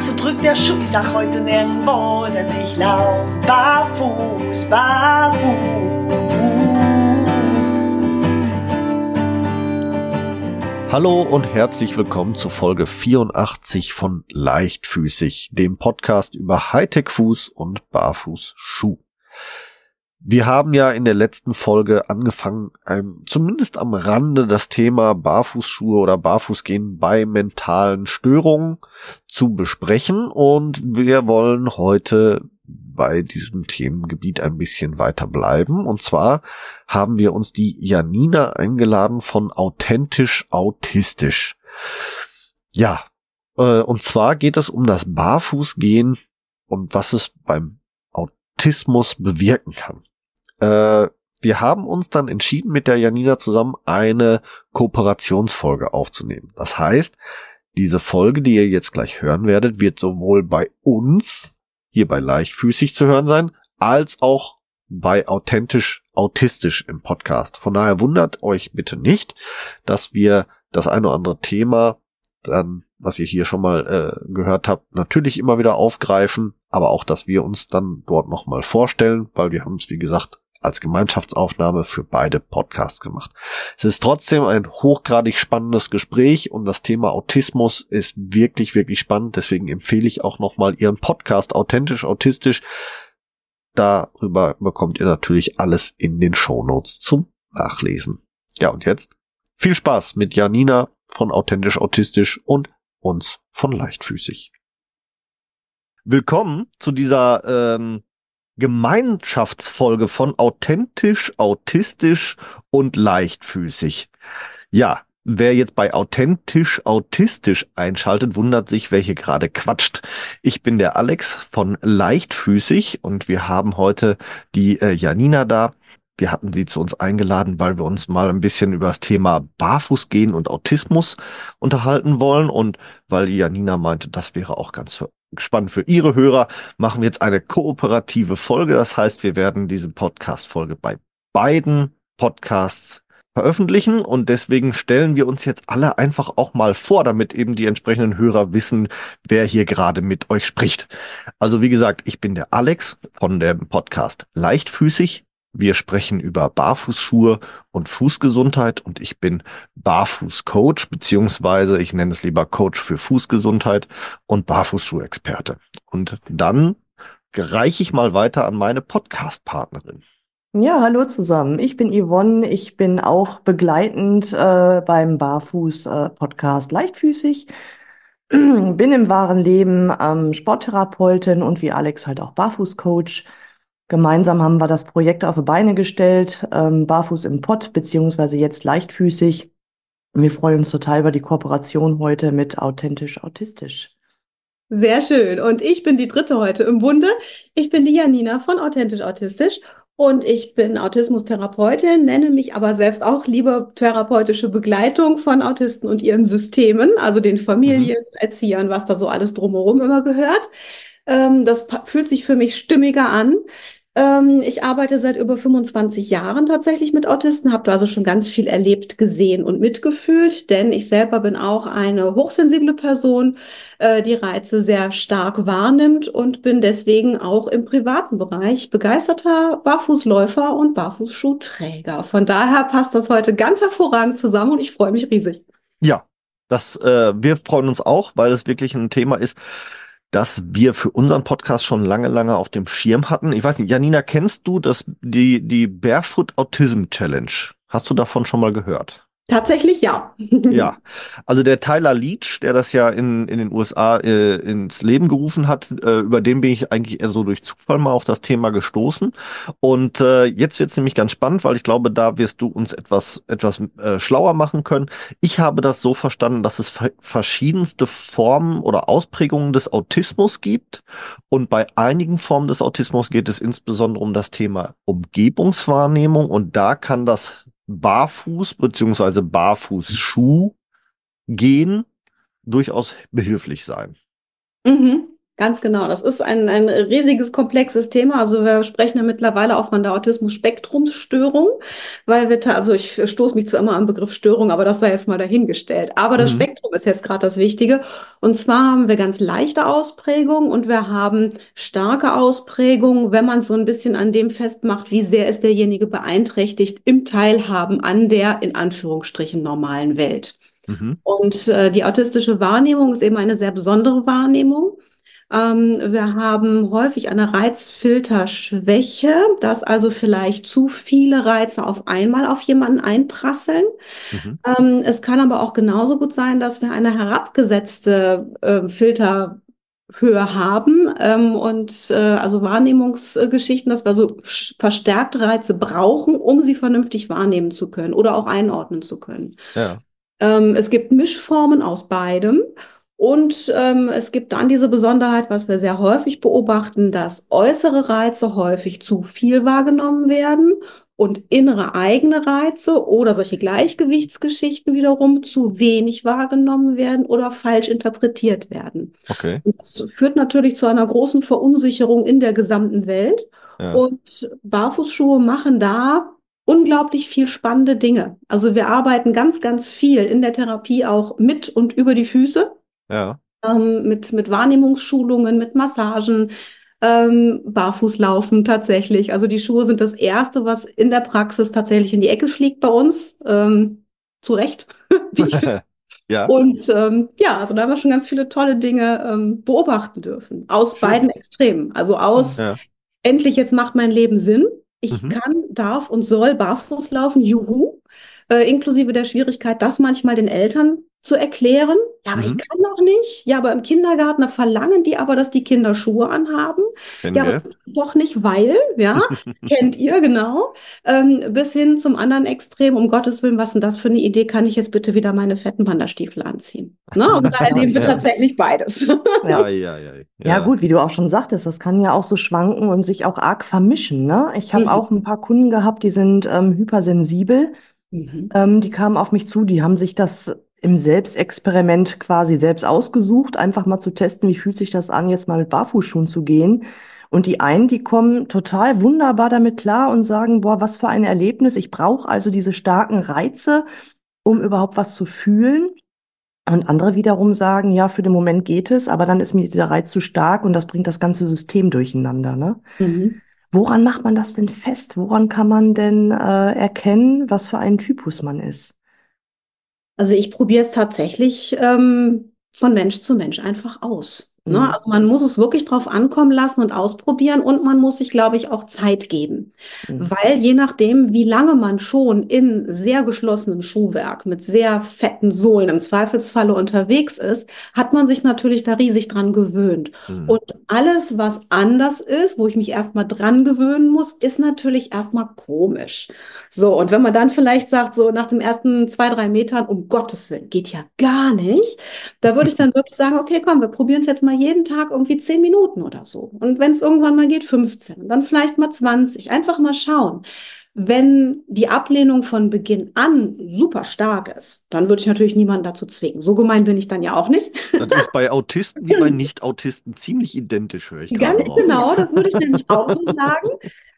so drückt der Schuh. Ich sag heute nirgendwo, denn ich lauf barfuß, barfuß. Hallo und herzlich willkommen zu Folge 84 von Leichtfüßig, dem Podcast über Hightech-Fuß und Barfußschuh. Wir haben ja in der letzten Folge angefangen, ein, zumindest am Rande das Thema Barfußschuhe oder Barfußgehen bei mentalen Störungen zu besprechen und wir wollen heute bei diesem Themengebiet ein bisschen weiter bleiben. Und zwar haben wir uns die Janina eingeladen von Authentisch Autistisch. Ja, äh, und zwar geht es um das Barfußgehen und was es beim Autismus bewirken kann. Äh, wir haben uns dann entschieden, mit der Janina zusammen eine Kooperationsfolge aufzunehmen. Das heißt, diese Folge, die ihr jetzt gleich hören werdet, wird sowohl bei uns, hier bei Leichtfüßig zu hören sein, als auch bei authentisch autistisch im Podcast. Von daher wundert euch bitte nicht, dass wir das eine oder andere Thema dann, was ihr hier schon mal äh, gehört habt, natürlich immer wieder aufgreifen, aber auch, dass wir uns dann dort nochmal vorstellen, weil wir haben es, wie gesagt, als Gemeinschaftsaufnahme für beide Podcasts gemacht. Es ist trotzdem ein hochgradig spannendes Gespräch und das Thema Autismus ist wirklich, wirklich spannend. Deswegen empfehle ich auch nochmal Ihren Podcast Authentisch Autistisch. Darüber bekommt ihr natürlich alles in den Show Notes zum Nachlesen. Ja, und jetzt viel Spaß mit Janina von Authentisch Autistisch und uns von Leichtfüßig. Willkommen zu dieser ähm, Gemeinschaftsfolge von authentisch, autistisch und leichtfüßig. Ja, wer jetzt bei authentisch, autistisch einschaltet, wundert sich, wer hier gerade quatscht. Ich bin der Alex von leichtfüßig und wir haben heute die äh, Janina da. Wir hatten sie zu uns eingeladen, weil wir uns mal ein bisschen über das Thema Barfußgehen und Autismus unterhalten wollen und weil Janina meinte, das wäre auch ganz spannend für Ihre Hörer, machen wir jetzt eine kooperative Folge. Das heißt, wir werden diese Podcast-Folge bei beiden Podcasts veröffentlichen und deswegen stellen wir uns jetzt alle einfach auch mal vor, damit eben die entsprechenden Hörer wissen, wer hier gerade mit euch spricht. Also wie gesagt, ich bin der Alex von dem Podcast Leichtfüßig. Wir sprechen über Barfußschuhe und Fußgesundheit und ich bin Barfußcoach, beziehungsweise ich nenne es lieber Coach für Fußgesundheit und Barfußschuhexperte. Und dann reiche ich mal weiter an meine Podcast-Partnerin. Ja, hallo zusammen. Ich bin Yvonne. Ich bin auch begleitend äh, beim Barfuß-Podcast äh, Leichtfüßig. bin im wahren Leben ähm, Sporttherapeutin und wie Alex halt auch Barfußcoach. Gemeinsam haben wir das Projekt auf die Beine gestellt, ähm, barfuß im Pott, beziehungsweise jetzt leichtfüßig. Wir freuen uns total über die Kooperation heute mit Authentisch Autistisch. Sehr schön. Und ich bin die dritte heute im Bunde. Ich bin die Janina von Authentisch Autistisch und ich bin Autismustherapeutin, nenne mich aber selbst auch lieber therapeutische Begleitung von Autisten und ihren Systemen, also den Familien. Erziehern, was da so alles drumherum immer gehört. Ähm, das fühlt sich für mich stimmiger an. Ähm, ich arbeite seit über 25 Jahren tatsächlich mit Autisten, habe da also schon ganz viel erlebt, gesehen und mitgefühlt, denn ich selber bin auch eine hochsensible Person, äh, die Reize sehr stark wahrnimmt und bin deswegen auch im privaten Bereich begeisterter Barfußläufer und Barfußschuhträger. Von daher passt das heute ganz hervorragend zusammen und ich freue mich riesig. Ja, das, äh, wir freuen uns auch, weil es wirklich ein Thema ist, das wir für unseren Podcast schon lange, lange auf dem Schirm hatten. Ich weiß nicht, Janina, kennst du das, die, die Barefoot Autism Challenge? Hast du davon schon mal gehört? Tatsächlich ja. ja, also der Tyler Leach, der das ja in, in den USA äh, ins Leben gerufen hat, äh, über den bin ich eigentlich eher so durch Zufall mal auf das Thema gestoßen. Und äh, jetzt wird es nämlich ganz spannend, weil ich glaube, da wirst du uns etwas, etwas äh, schlauer machen können. Ich habe das so verstanden, dass es verschiedenste Formen oder Ausprägungen des Autismus gibt. Und bei einigen Formen des Autismus geht es insbesondere um das Thema Umgebungswahrnehmung. Und da kann das Barfuß beziehungsweise Barfußschuh gehen durchaus behilflich sein. Mhm. Ganz genau. Das ist ein, ein riesiges, komplexes Thema. Also wir sprechen ja mittlerweile auch von der Autismus-Spektrumsstörung, weil wir, also ich stoße mich zwar immer am Begriff Störung, aber das sei jetzt mal dahingestellt. Aber das Mhm. Spektrum ist jetzt gerade das Wichtige. Und zwar haben wir ganz leichte Ausprägungen und wir haben starke Ausprägungen, wenn man so ein bisschen an dem festmacht, wie sehr ist derjenige beeinträchtigt im Teilhaben an der, in Anführungsstrichen, normalen Welt. Mhm. Und äh, die autistische Wahrnehmung ist eben eine sehr besondere Wahrnehmung. Ähm, wir haben häufig eine Reizfilterschwäche, dass also vielleicht zu viele Reize auf einmal auf jemanden einprasseln. Mhm. Ähm, es kann aber auch genauso gut sein, dass wir eine herabgesetzte äh, Filterhöhe haben ähm, und äh, also Wahrnehmungsgeschichten, dass wir so verstärkte Reize brauchen, um sie vernünftig wahrnehmen zu können oder auch einordnen zu können. Ja. Ähm, es gibt Mischformen aus beidem. Und ähm, es gibt dann diese Besonderheit, was wir sehr häufig beobachten, dass äußere Reize häufig zu viel wahrgenommen werden und innere eigene Reize oder solche Gleichgewichtsgeschichten wiederum zu wenig wahrgenommen werden oder falsch interpretiert werden. Okay. Und Das führt natürlich zu einer großen Verunsicherung in der gesamten Welt. Ja. Und Barfußschuhe machen da unglaublich viel spannende Dinge. Also wir arbeiten ganz, ganz viel in der Therapie auch mit und über die Füße, Ja. ähm, mit, mit Wahrnehmungsschulungen, mit Massagen, ähm, Barfußlaufen tatsächlich. Also die Schuhe sind das Erste, was in der Praxis tatsächlich in die Ecke fliegt bei uns. Ähm, zu Recht, wie ich finde. ja. Und ähm, ja, also da haben wir schon ganz viele tolle Dinge ähm, beobachten dürfen. Aus Schön. beiden Extremen. Also aus Ja. endlich jetzt macht mein Leben Sinn. Ich Mhm. kann, darf und soll barfuß laufen, juhu. Äh, inklusive der Schwierigkeit, das manchmal den Eltern zu erklären. Ja, aber ich Mhm. kann doch nicht. Ja, aber im Kindergarten, verlangen die aber, dass die Kinder Schuhe anhaben. Kennen Ja, aber doch nicht, weil, ja, kennt ihr, genau. Ähm, bis hin zum anderen Extrem, um Gottes Willen, was denn das für eine Idee, kann ich jetzt bitte wieder meine fetten Wanderstiefel anziehen? Ne? Und da erleben wir Ja. tatsächlich beides. Ja. Ei, ei. Ja, gut, wie du auch schon sagtest, das kann ja auch so schwanken und sich auch arg vermischen, ne? Ich habe Mhm. auch ein paar Kunden gehabt, die sind ähm, hypersensibel. Mhm. Ähm, die kamen auf mich zu, die haben sich das im Selbstexperiment quasi selbst ausgesucht, einfach mal zu testen, wie fühlt sich das an, jetzt mal mit Barfußschuhen zu gehen. Und die einen, die kommen total wunderbar damit klar und sagen, boah, was für ein Erlebnis. Ich brauche also diese starken Reize, um überhaupt was zu fühlen. Und andere wiederum sagen, ja, für den Moment geht es, aber dann ist mir dieser Reiz zu stark und das bringt das ganze System durcheinander, ne? Mhm. Woran macht man das denn fest? Woran kann man denn äh, erkennen, was für ein Typus man ist? Also ich probiere es tatsächlich ähm, von Mensch zu Mensch einfach aus. Ne? Mhm. Also man muss es wirklich drauf ankommen lassen und ausprobieren und man muss sich, glaube ich, auch Zeit geben. Mhm. Weil je nachdem, wie lange man schon in sehr geschlossenem Schuhwerk mit sehr fetten Sohlen im Zweifelsfalle unterwegs ist, hat man sich natürlich da riesig dran gewöhnt. Mhm. Und alles, was anders ist, wo ich mich erstmal dran gewöhnen muss, ist natürlich erstmal komisch. So, und wenn man dann vielleicht sagt, so nach den ersten zwei, drei Metern, um Gottes Willen, geht ja gar nicht, da würde ich dann wirklich sagen, okay, komm, wir probieren es jetzt mal jeden Tag irgendwie zehn Minuten oder so. Und wenn es irgendwann mal geht, 15 und dann vielleicht mal 20. Einfach mal schauen. Wenn die Ablehnung von Beginn an super stark ist, dann würde ich natürlich niemanden dazu zwingen. So gemein bin ich dann ja auch nicht. Das ist bei Autisten wie bei Nicht-Autisten ziemlich identisch, höre ich Ganz genau, das würde ich nämlich auch so sagen.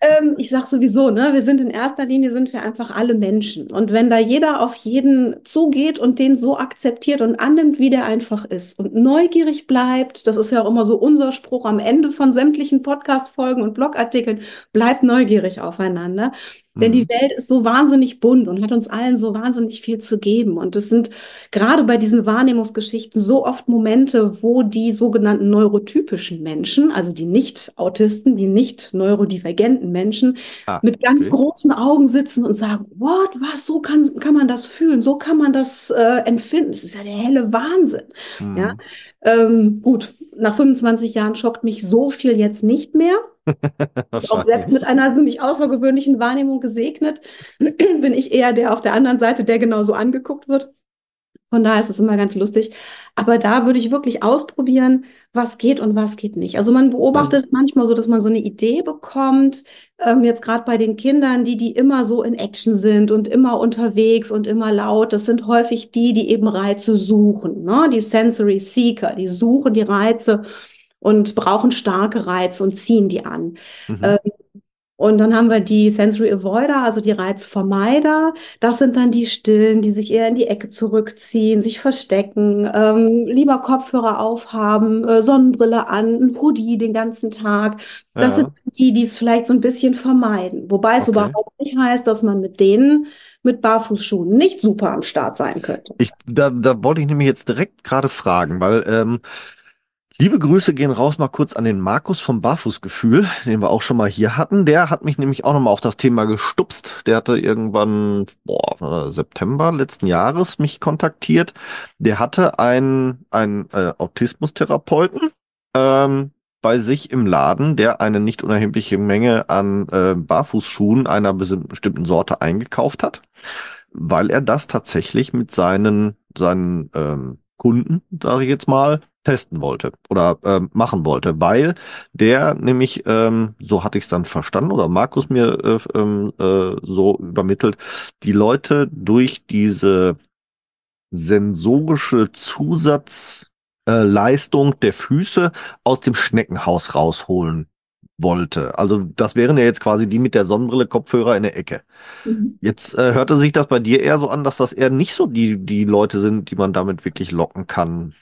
Ähm, ich sage sowieso, ne, wir sind in erster Linie sind wir einfach alle Menschen. Und wenn da jeder auf jeden zugeht und den so akzeptiert und annimmt, wie der einfach ist und neugierig bleibt, das ist ja auch immer so unser Spruch am Ende von sämtlichen Podcast-Folgen und Blogartikeln, bleibt neugierig aufeinander. Denn die Mhm. Welt ist so wahnsinnig bunt und hat uns allen so wahnsinnig viel zu geben. Und es sind gerade bei diesen Wahrnehmungsgeschichten so oft Momente, wo die sogenannten neurotypischen Menschen, also die Nicht-Autisten, die nicht neurodivergenten Menschen, Ah, mit ganz großen Augen sitzen und sagen, what, was, so kann, kann man das fühlen, so kann man das äh, empfinden. Das ist ja der helle Wahnsinn. Mhm. Ja, ähm, gut, nach 25 Jahren schockt mich so viel jetzt nicht mehr. Auch selbst mit einer ziemlich außergewöhnlichen Wahrnehmung gesegnet, bin ich eher der auf der anderen Seite, der genauso angeguckt wird. Von daher ist es immer ganz lustig. Aber da würde ich wirklich ausprobieren, was geht und was geht nicht. Also man beobachtet manchmal so, dass man so eine Idee bekommt, ähm, jetzt gerade bei den Kindern, die, die immer so in Action sind und immer unterwegs und immer laut. Das sind häufig die, die eben Reize suchen, ne? Die Sensory Seeker, die suchen die Reize und brauchen starke Reize und ziehen die an. Mhm. Ähm, und dann haben wir die Sensory Avoider, also die Reizvermeider. Das sind dann die Stillen, die sich eher in die Ecke zurückziehen, sich verstecken, ähm, lieber Kopfhörer aufhaben, äh, Sonnenbrille an, ein Hoodie den ganzen Tag. Das Ja. sind die, die es vielleicht so ein bisschen vermeiden. Wobei es Okay. überhaupt nicht heißt, dass man mit denen mit Barfußschuhen nicht super am Start sein könnte. Ich, da, da wollte ich nämlich jetzt direkt gerade fragen, weil ähm, liebe Grüße gehen raus mal kurz an den Markus vom Barfußgefühl, den wir auch schon mal hier hatten. Der hat mich nämlich auch nochmal auf das Thema gestupst. Der hatte irgendwann, boah, September letzten Jahres mich kontaktiert. Der hatte einen, einen äh, Autismustherapeuten ähm, bei sich im Laden, der eine nicht unerhebliche Menge an äh, Barfußschuhen einer bestimmten Sorte eingekauft hat weil er das tatsächlich mit seinen, seinen ähm, Kunden, sage ich jetzt mal, testen wollte oder ähm, machen wollte, weil der nämlich, ähm, so hatte ich es dann verstanden oder Markus mir äh, ähm, äh, so übermittelt, die Leute durch diese sensorische Zusatzleistung äh, der Füße aus dem Schneckenhaus rausholen wollte. Also das wären ja jetzt quasi die mit der Sonnenbrille, Kopfhörer in der Ecke. Mhm. Jetzt äh, hörte sich das bei dir eher so an, dass das eher nicht so die, die Leute sind, die man damit wirklich locken kann.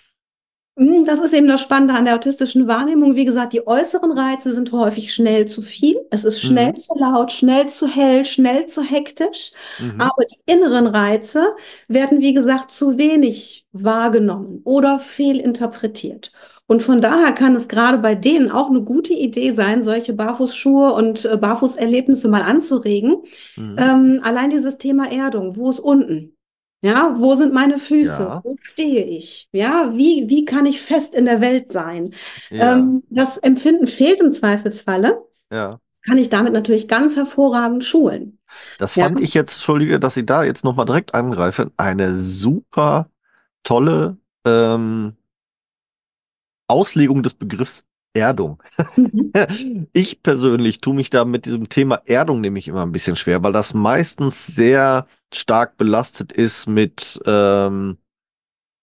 Mm, Das ist eben das Spannende an der autistischen Wahrnehmung. Wie gesagt, die äußeren Reize sind häufig schnell zu viel. Es ist schnell Mhm. zu laut, schnell zu hell, schnell zu hektisch. Mhm. Aber die inneren Reize werden, wie gesagt, zu wenig wahrgenommen oder fehlinterpretiert. Und von daher kann es gerade bei denen auch eine gute Idee sein, solche Barfußschuhe und äh, Barfußerlebnisse mal anzuregen. Mhm. Ähm, allein dieses Thema Erdung, wo ist unten? Ja, wo sind meine Füße? Ja. Wo stehe ich? Ja, wie, wie kann ich fest in der Welt sein? ja, Ähm, das Empfinden fehlt im Zweifelsfalle. ja. Das kann ich damit natürlich ganz hervorragend schulen. Das Ja. fand ich jetzt, entschuldige, dass ich da jetzt nochmal direkt angreife, eine super tolle ähm, Auslegung des Begriffs Erdung. Ich persönlich tue mich da mit diesem Thema Erdung nämlich immer ein bisschen schwer, weil das meistens sehr stark belastet ist mit ähm,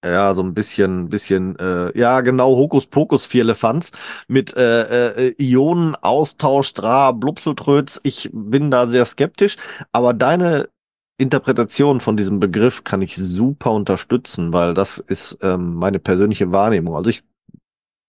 ja so ein bisschen, bisschen äh, ja genau Hokuspokus Vierlefanz mit äh, äh, Ionenaustausch, Dra, Blubseltröts. Ich bin da sehr skeptisch, aber deine Interpretation von diesem Begriff kann ich super unterstützen, weil das ist ähm, meine persönliche Wahrnehmung. Also ich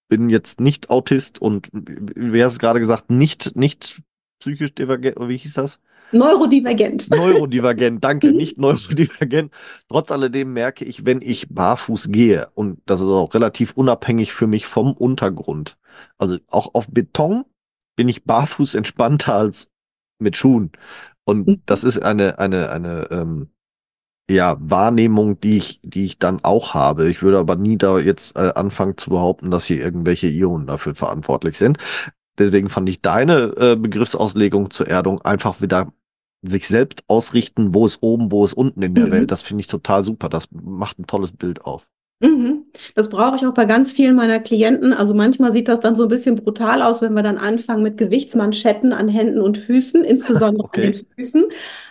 bin jetzt nicht Autist und wie hast du gerade gesagt, nicht, nicht psychisch divergent, wie hieß das? Neurodivergent. Neurodivergent, danke, Mhm. nicht neurodivergent. Trotz alledem merke ich, wenn ich barfuß gehe, und das ist auch relativ unabhängig für mich vom Untergrund. Also auch auf Beton bin ich barfuß entspannter als mit Schuhen. Und Mhm. das ist eine, eine, eine, ähm, ja, Wahrnehmung, die ich, die ich dann auch habe. Ich würde aber nie da jetzt äh, anfangen zu behaupten, dass hier irgendwelche Ionen dafür verantwortlich sind. Deswegen fand ich deine äh, Begriffsauslegung zur Erdung einfach wieder sich selbst ausrichten, wo ist oben, wo ist unten in der Mhm. Welt. Das finde ich total super. Das macht ein tolles Bild auf. Mhm. Das brauche ich auch bei ganz vielen meiner Klienten. Also manchmal sieht das dann so ein bisschen brutal aus, wenn wir dann anfangen mit Gewichtsmanschetten an Händen und Füßen, insbesondere Okay. an den Füßen.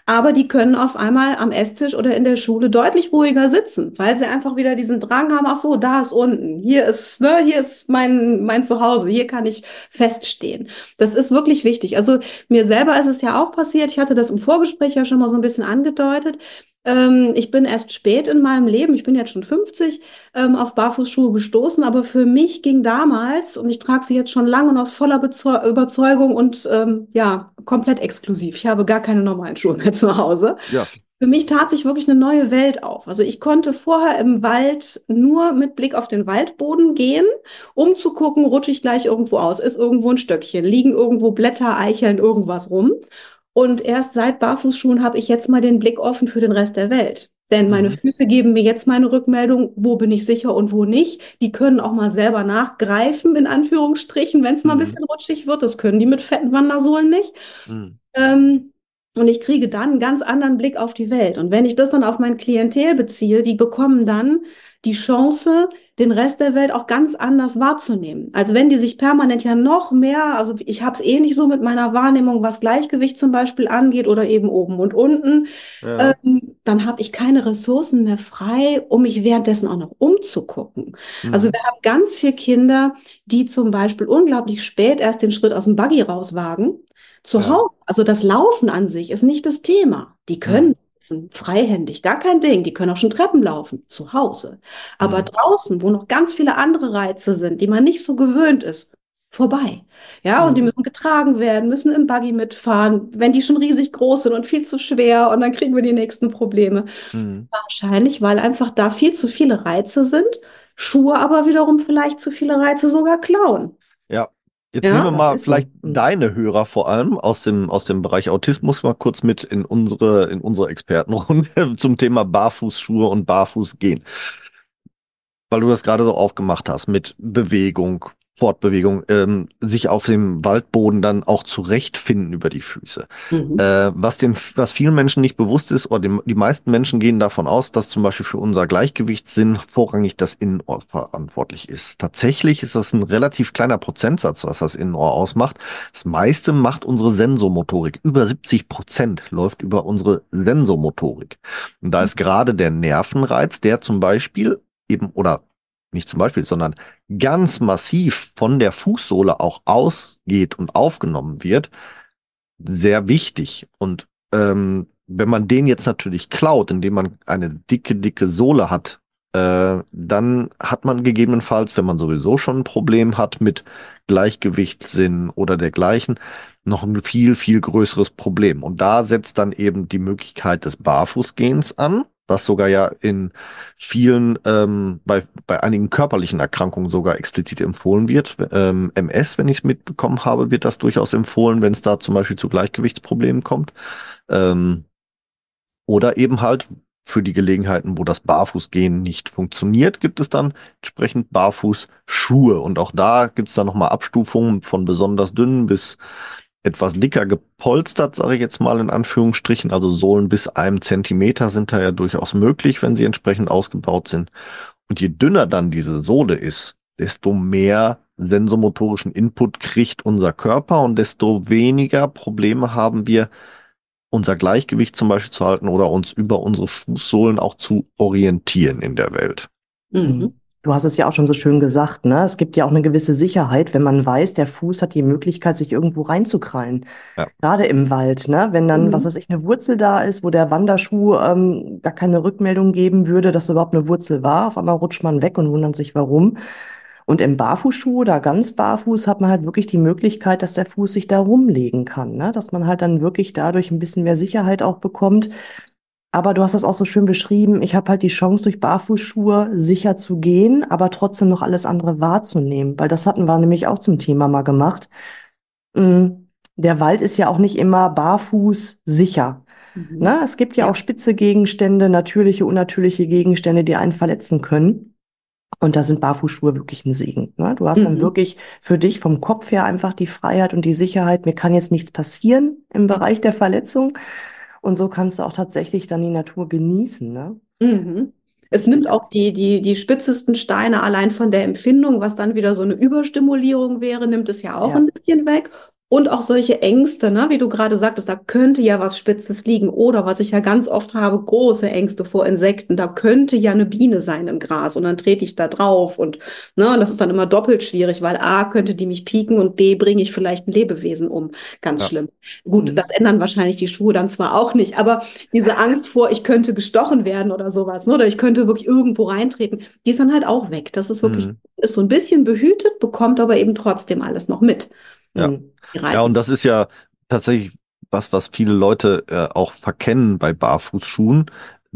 Aber die können auf einmal am Esstisch oder in der Schule deutlich ruhiger sitzen, weil sie einfach wieder diesen Drang haben, ach so, da ist unten, hier ist, ne, hier ist mein, mein Zuhause, hier kann ich feststehen. Das ist wirklich wichtig. Also mir selber ist es ja auch passiert, ich hatte das im Vorgespräch ja schon mal so ein bisschen angedeutet. Ähm, ich bin erst spät in meinem Leben, ich bin jetzt schon 50, ähm, auf Barfußschuhe gestoßen, aber für mich ging damals, und ich trage sie jetzt schon lange und aus voller Bezeu Überzeugung und ähm, ja, komplett exklusiv. Ich habe gar keine normalen Schuhe mehr zu Hause. Ja. Für mich tat sich wirklich eine neue Welt auf. Also ich konnte vorher im Wald nur mit Blick auf den Waldboden gehen, um zu gucken, rutsche ich gleich irgendwo aus, ist irgendwo ein Stöckchen, liegen irgendwo Blätter, Eicheln, irgendwas rum. Und erst seit Barfußschuhen habe ich jetzt mal den Blick offen für den Rest der Welt. Denn meine Mhm. Füße geben mir jetzt meine Rückmeldung, wo bin ich sicher und wo nicht. Die können auch mal selber nachgreifen, in Anführungsstrichen, wenn es mal ein Mhm. bisschen rutschig wird. Das können die mit fetten Wandersohlen nicht. Mhm. Ähm, und ich kriege dann einen ganz anderen Blick auf die Welt. Und wenn ich das dann auf mein Klientel beziehe, die bekommen dann die Chance, den Rest der Welt auch ganz anders wahrzunehmen. Also wenn die sich permanent ja noch mehr, also ich habe es eh nicht so mit meiner Wahrnehmung, was Gleichgewicht zum Beispiel angeht oder eben oben und unten, Ja. ähm, dann habe ich keine Ressourcen mehr frei, um mich währenddessen auch noch umzugucken. Also Mhm. wir haben ganz viele Kinder, die zum Beispiel unglaublich spät erst den Schritt aus dem Buggy rauswagen. Zu Ja. Hause, also das Laufen an sich ist nicht das Thema. Die können laufen, freihändig, gar kein Ding. Die können auch schon Treppen laufen, zu Hause. Aber Mhm. draußen, wo noch ganz viele andere Reize sind, die man nicht so gewöhnt ist, vorbei. Ja, und die Mhm. müssen getragen werden, müssen im Buggy mitfahren, wenn die schon riesig groß sind und viel zu schwer und dann kriegen wir die nächsten Probleme. Mhm. Wahrscheinlich, weil einfach da viel zu viele Reize sind, Schuhe aber wiederum vielleicht zu viele Reize sogar klauen. Jetzt Ja, nehmen wir mal ist so. vielleicht Mhm. deine Hörer vor allem aus dem, aus dem Bereich Autismus mal kurz mit in unsere, in unsere Expertenrunde zum Thema Barfußschuhe und Barfußgehen. Weil du das gerade so aufgemacht hast mit Bewegung, Fortbewegung, ähm, sich auf dem Waldboden dann auch zurechtfinden über die Füße. Mhm. Äh, was dem, was vielen Menschen nicht bewusst ist, oder dem, die meisten Menschen gehen davon aus, dass zum Beispiel für unser Gleichgewichtssinn vorrangig das Innenohr verantwortlich ist. Tatsächlich ist das ein relativ kleiner Prozentsatz, was das Innenohr ausmacht. Das meiste macht unsere Sensomotorik. Über 70 Prozent läuft über unsere Sensomotorik. Und da ist gerade der Nervenreiz, der zum Beispiel eben, oder nicht zum Beispiel, sondern ganz massiv von der Fußsohle auch ausgeht und aufgenommen wird, sehr wichtig. Und ähm, wenn man den jetzt natürlich klaut, indem man eine dicke, dicke Sohle hat, äh, dann hat man gegebenenfalls, wenn man sowieso schon ein Problem hat mit Gleichgewichtssinn oder dergleichen, noch ein viel, viel größeres Problem. Und da setzt dann eben die Möglichkeit des Barfußgehens an, was sogar ja in vielen, ähm, bei, bei einigen körperlichen Erkrankungen sogar explizit empfohlen wird. Ähm, MS, wenn ich es mitbekommen habe, wird das durchaus empfohlen, wenn es da zum Beispiel zu Gleichgewichtsproblemen kommt. Ähm, oder eben halt für die Gelegenheiten, wo das Barfußgehen nicht funktioniert, gibt es dann entsprechend Barfußschuhe. Und auch da gibt es dann nochmal Abstufungen von besonders dünnen bis etwas dicker gepolstert, sage ich jetzt mal in Anführungsstrichen. Also Sohlen bis einem Zentimeter sind da ja durchaus möglich, wenn sie entsprechend ausgebaut sind. Und je dünner dann diese Sohle ist, desto mehr sensomotorischen Input kriegt unser Körper und desto weniger Probleme haben wir, unser Gleichgewicht zum Beispiel zu halten oder uns über unsere Fußsohlen auch zu orientieren in der Welt. Mhm. Du hast es ja auch schon so schön gesagt, ne? Es gibt ja auch eine gewisse Sicherheit, wenn man weiß, der Fuß hat die Möglichkeit, sich irgendwo reinzukrallen. Ja. Gerade im Wald, ne? Wenn dann, Mhm. was weiß ich, eine Wurzel da ist, wo der Wanderschuh ähm, gar keine Rückmeldung geben würde, dass überhaupt eine Wurzel war. Auf einmal rutscht man weg und wundert sich, warum. Und im Barfußschuh oder ganz barfuß hat man halt wirklich die Möglichkeit, dass der Fuß sich da rumlegen kann, ne? Dass man halt dann wirklich dadurch ein bisschen mehr Sicherheit auch bekommt. Aber du hast das auch so schön beschrieben. Ich habe halt die Chance, durch Barfußschuhe sicher zu gehen, aber trotzdem noch alles andere wahrzunehmen. Weil das hatten wir nämlich auch zum Thema mal gemacht. Mm, Der Wald ist ja auch nicht immer barfuß sicher. Mhm. Ne? Es gibt ja Ja. auch spitze Gegenstände, natürliche, unnatürliche Gegenstände, die einen verletzen können. Und da sind Barfußschuhe wirklich ein Segen. Ne? Du hast dann Mhm. wirklich für dich vom Kopf her einfach die Freiheit und die Sicherheit, mir kann jetzt nichts passieren im Bereich der Verletzung. Und so kannst du auch tatsächlich dann die Natur genießen. Ne? Mhm. Es nimmt auch die, die, die spitzesten Steine allein von der Empfindung, was dann wieder so eine Überstimulierung wäre, nimmt es ja auch Ja. ein bisschen weg. Und auch solche Ängste, ne, wie du gerade sagtest, da könnte ja was Spitzes liegen. Oder was ich ja ganz oft habe, große Ängste vor Insekten. Da könnte ja eine Biene sein im Gras und dann trete ich da drauf. Und, ne, und das ist dann immer doppelt schwierig, weil A, könnte die mich pieken und B, bringe ich vielleicht ein Lebewesen um. Ganz Ja. schlimm. Gut, Mhm. das ändern wahrscheinlich die Schuhe dann zwar auch nicht, aber diese Angst vor, ich könnte gestochen werden oder sowas, ne, oder ich könnte wirklich irgendwo reintreten, die ist dann halt auch weg. Das ist wirklich, Mhm. ist so ein bisschen behütet, bekommt aber eben trotzdem alles noch mit. Ja. Die Ja, und das ist ja tatsächlich was, was viele Leute äh, auch verkennen bei Barfußschuhen.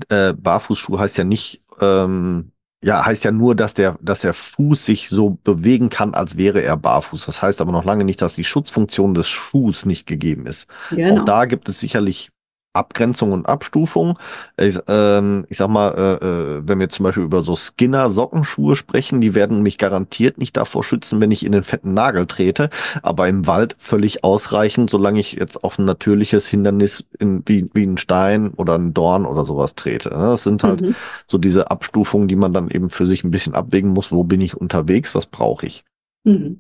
Äh, Barfußschuh heißt ja nicht, ähm, ja, heißt ja nur, dass der, dass der Fuß sich so bewegen kann, als wäre er barfuß. Das heißt aber noch lange nicht, dass die Schutzfunktion des Schuhs nicht gegeben ist. Genau. Auch da gibt es sicherlich Abgrenzung und Abstufung. Ich, ähm, ich sag mal, äh, äh, wenn wir zum Beispiel über so Skinner-Sockenschuhe sprechen, die werden mich garantiert nicht davor schützen, wenn ich in den fetten Nagel trete, aber im Wald völlig ausreichend, solange ich jetzt auf ein natürliches Hindernis in, wie, wie ein Stein oder ein Dorn oder sowas trete. Ne? Das sind halt mhm. so diese Abstufungen, die man dann eben für sich ein bisschen abwägen muss. Wo bin ich unterwegs? Was brauche ich? Mhm.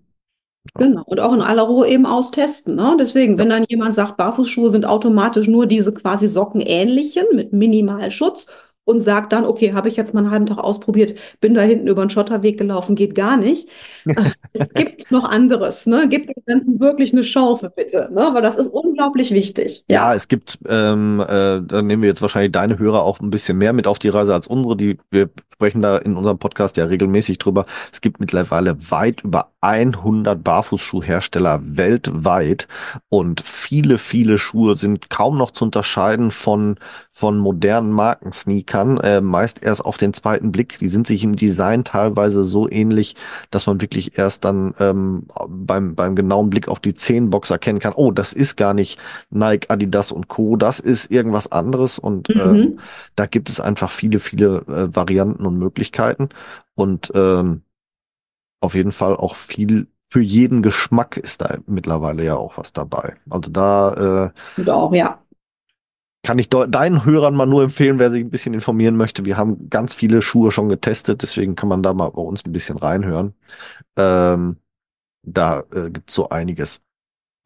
Genau, und auch in aller Ruhe eben austesten. Ne? Deswegen, wenn dann jemand sagt, Barfußschuhe sind automatisch nur diese quasi Sockenähnlichen mit Minimalschutz und sagt dann, okay, habe ich jetzt mal einen halben Tag ausprobiert, bin da hinten über einen Schotterweg gelaufen, geht gar nicht. es gibt noch anderes, ne? Gibt dem Ganzen wirklich eine Chance, bitte, ne? Weil das ist unglaublich wichtig. Ja, ja es gibt, ähm, äh, da nehmen wir jetzt wahrscheinlich deine Hörer auch ein bisschen mehr mit auf die Reise als unsere, die wir sprechen da in unserem Podcast ja regelmäßig drüber. Es gibt mittlerweile weit über 100 Barfußschuhhersteller weltweit und viele, viele Schuhe sind kaum noch zu unterscheiden von, von modernen Markensneakern, äh, meist erst auf den zweiten Blick. Die sind sich im Design teilweise so ähnlich, dass man wirklich erst dann ähm, beim, beim genauen Blick auf die Zehenbox erkennen kann, oh, das ist gar nicht Nike, Adidas und Co., das ist irgendwas anderes und mhm. ähm, da gibt es einfach viele, viele äh, Varianten und Möglichkeiten und ähm, auf jeden Fall auch viel für jeden Geschmack ist da mittlerweile ja auch was dabei. Also da äh, auch, ja. Kann ich deinen Hörern mal nur empfehlen, wer sich ein bisschen informieren möchte. Wir haben ganz viele Schuhe schon getestet, deswegen kann man da mal bei uns ein bisschen reinhören. Ähm, da äh, gibt so einiges.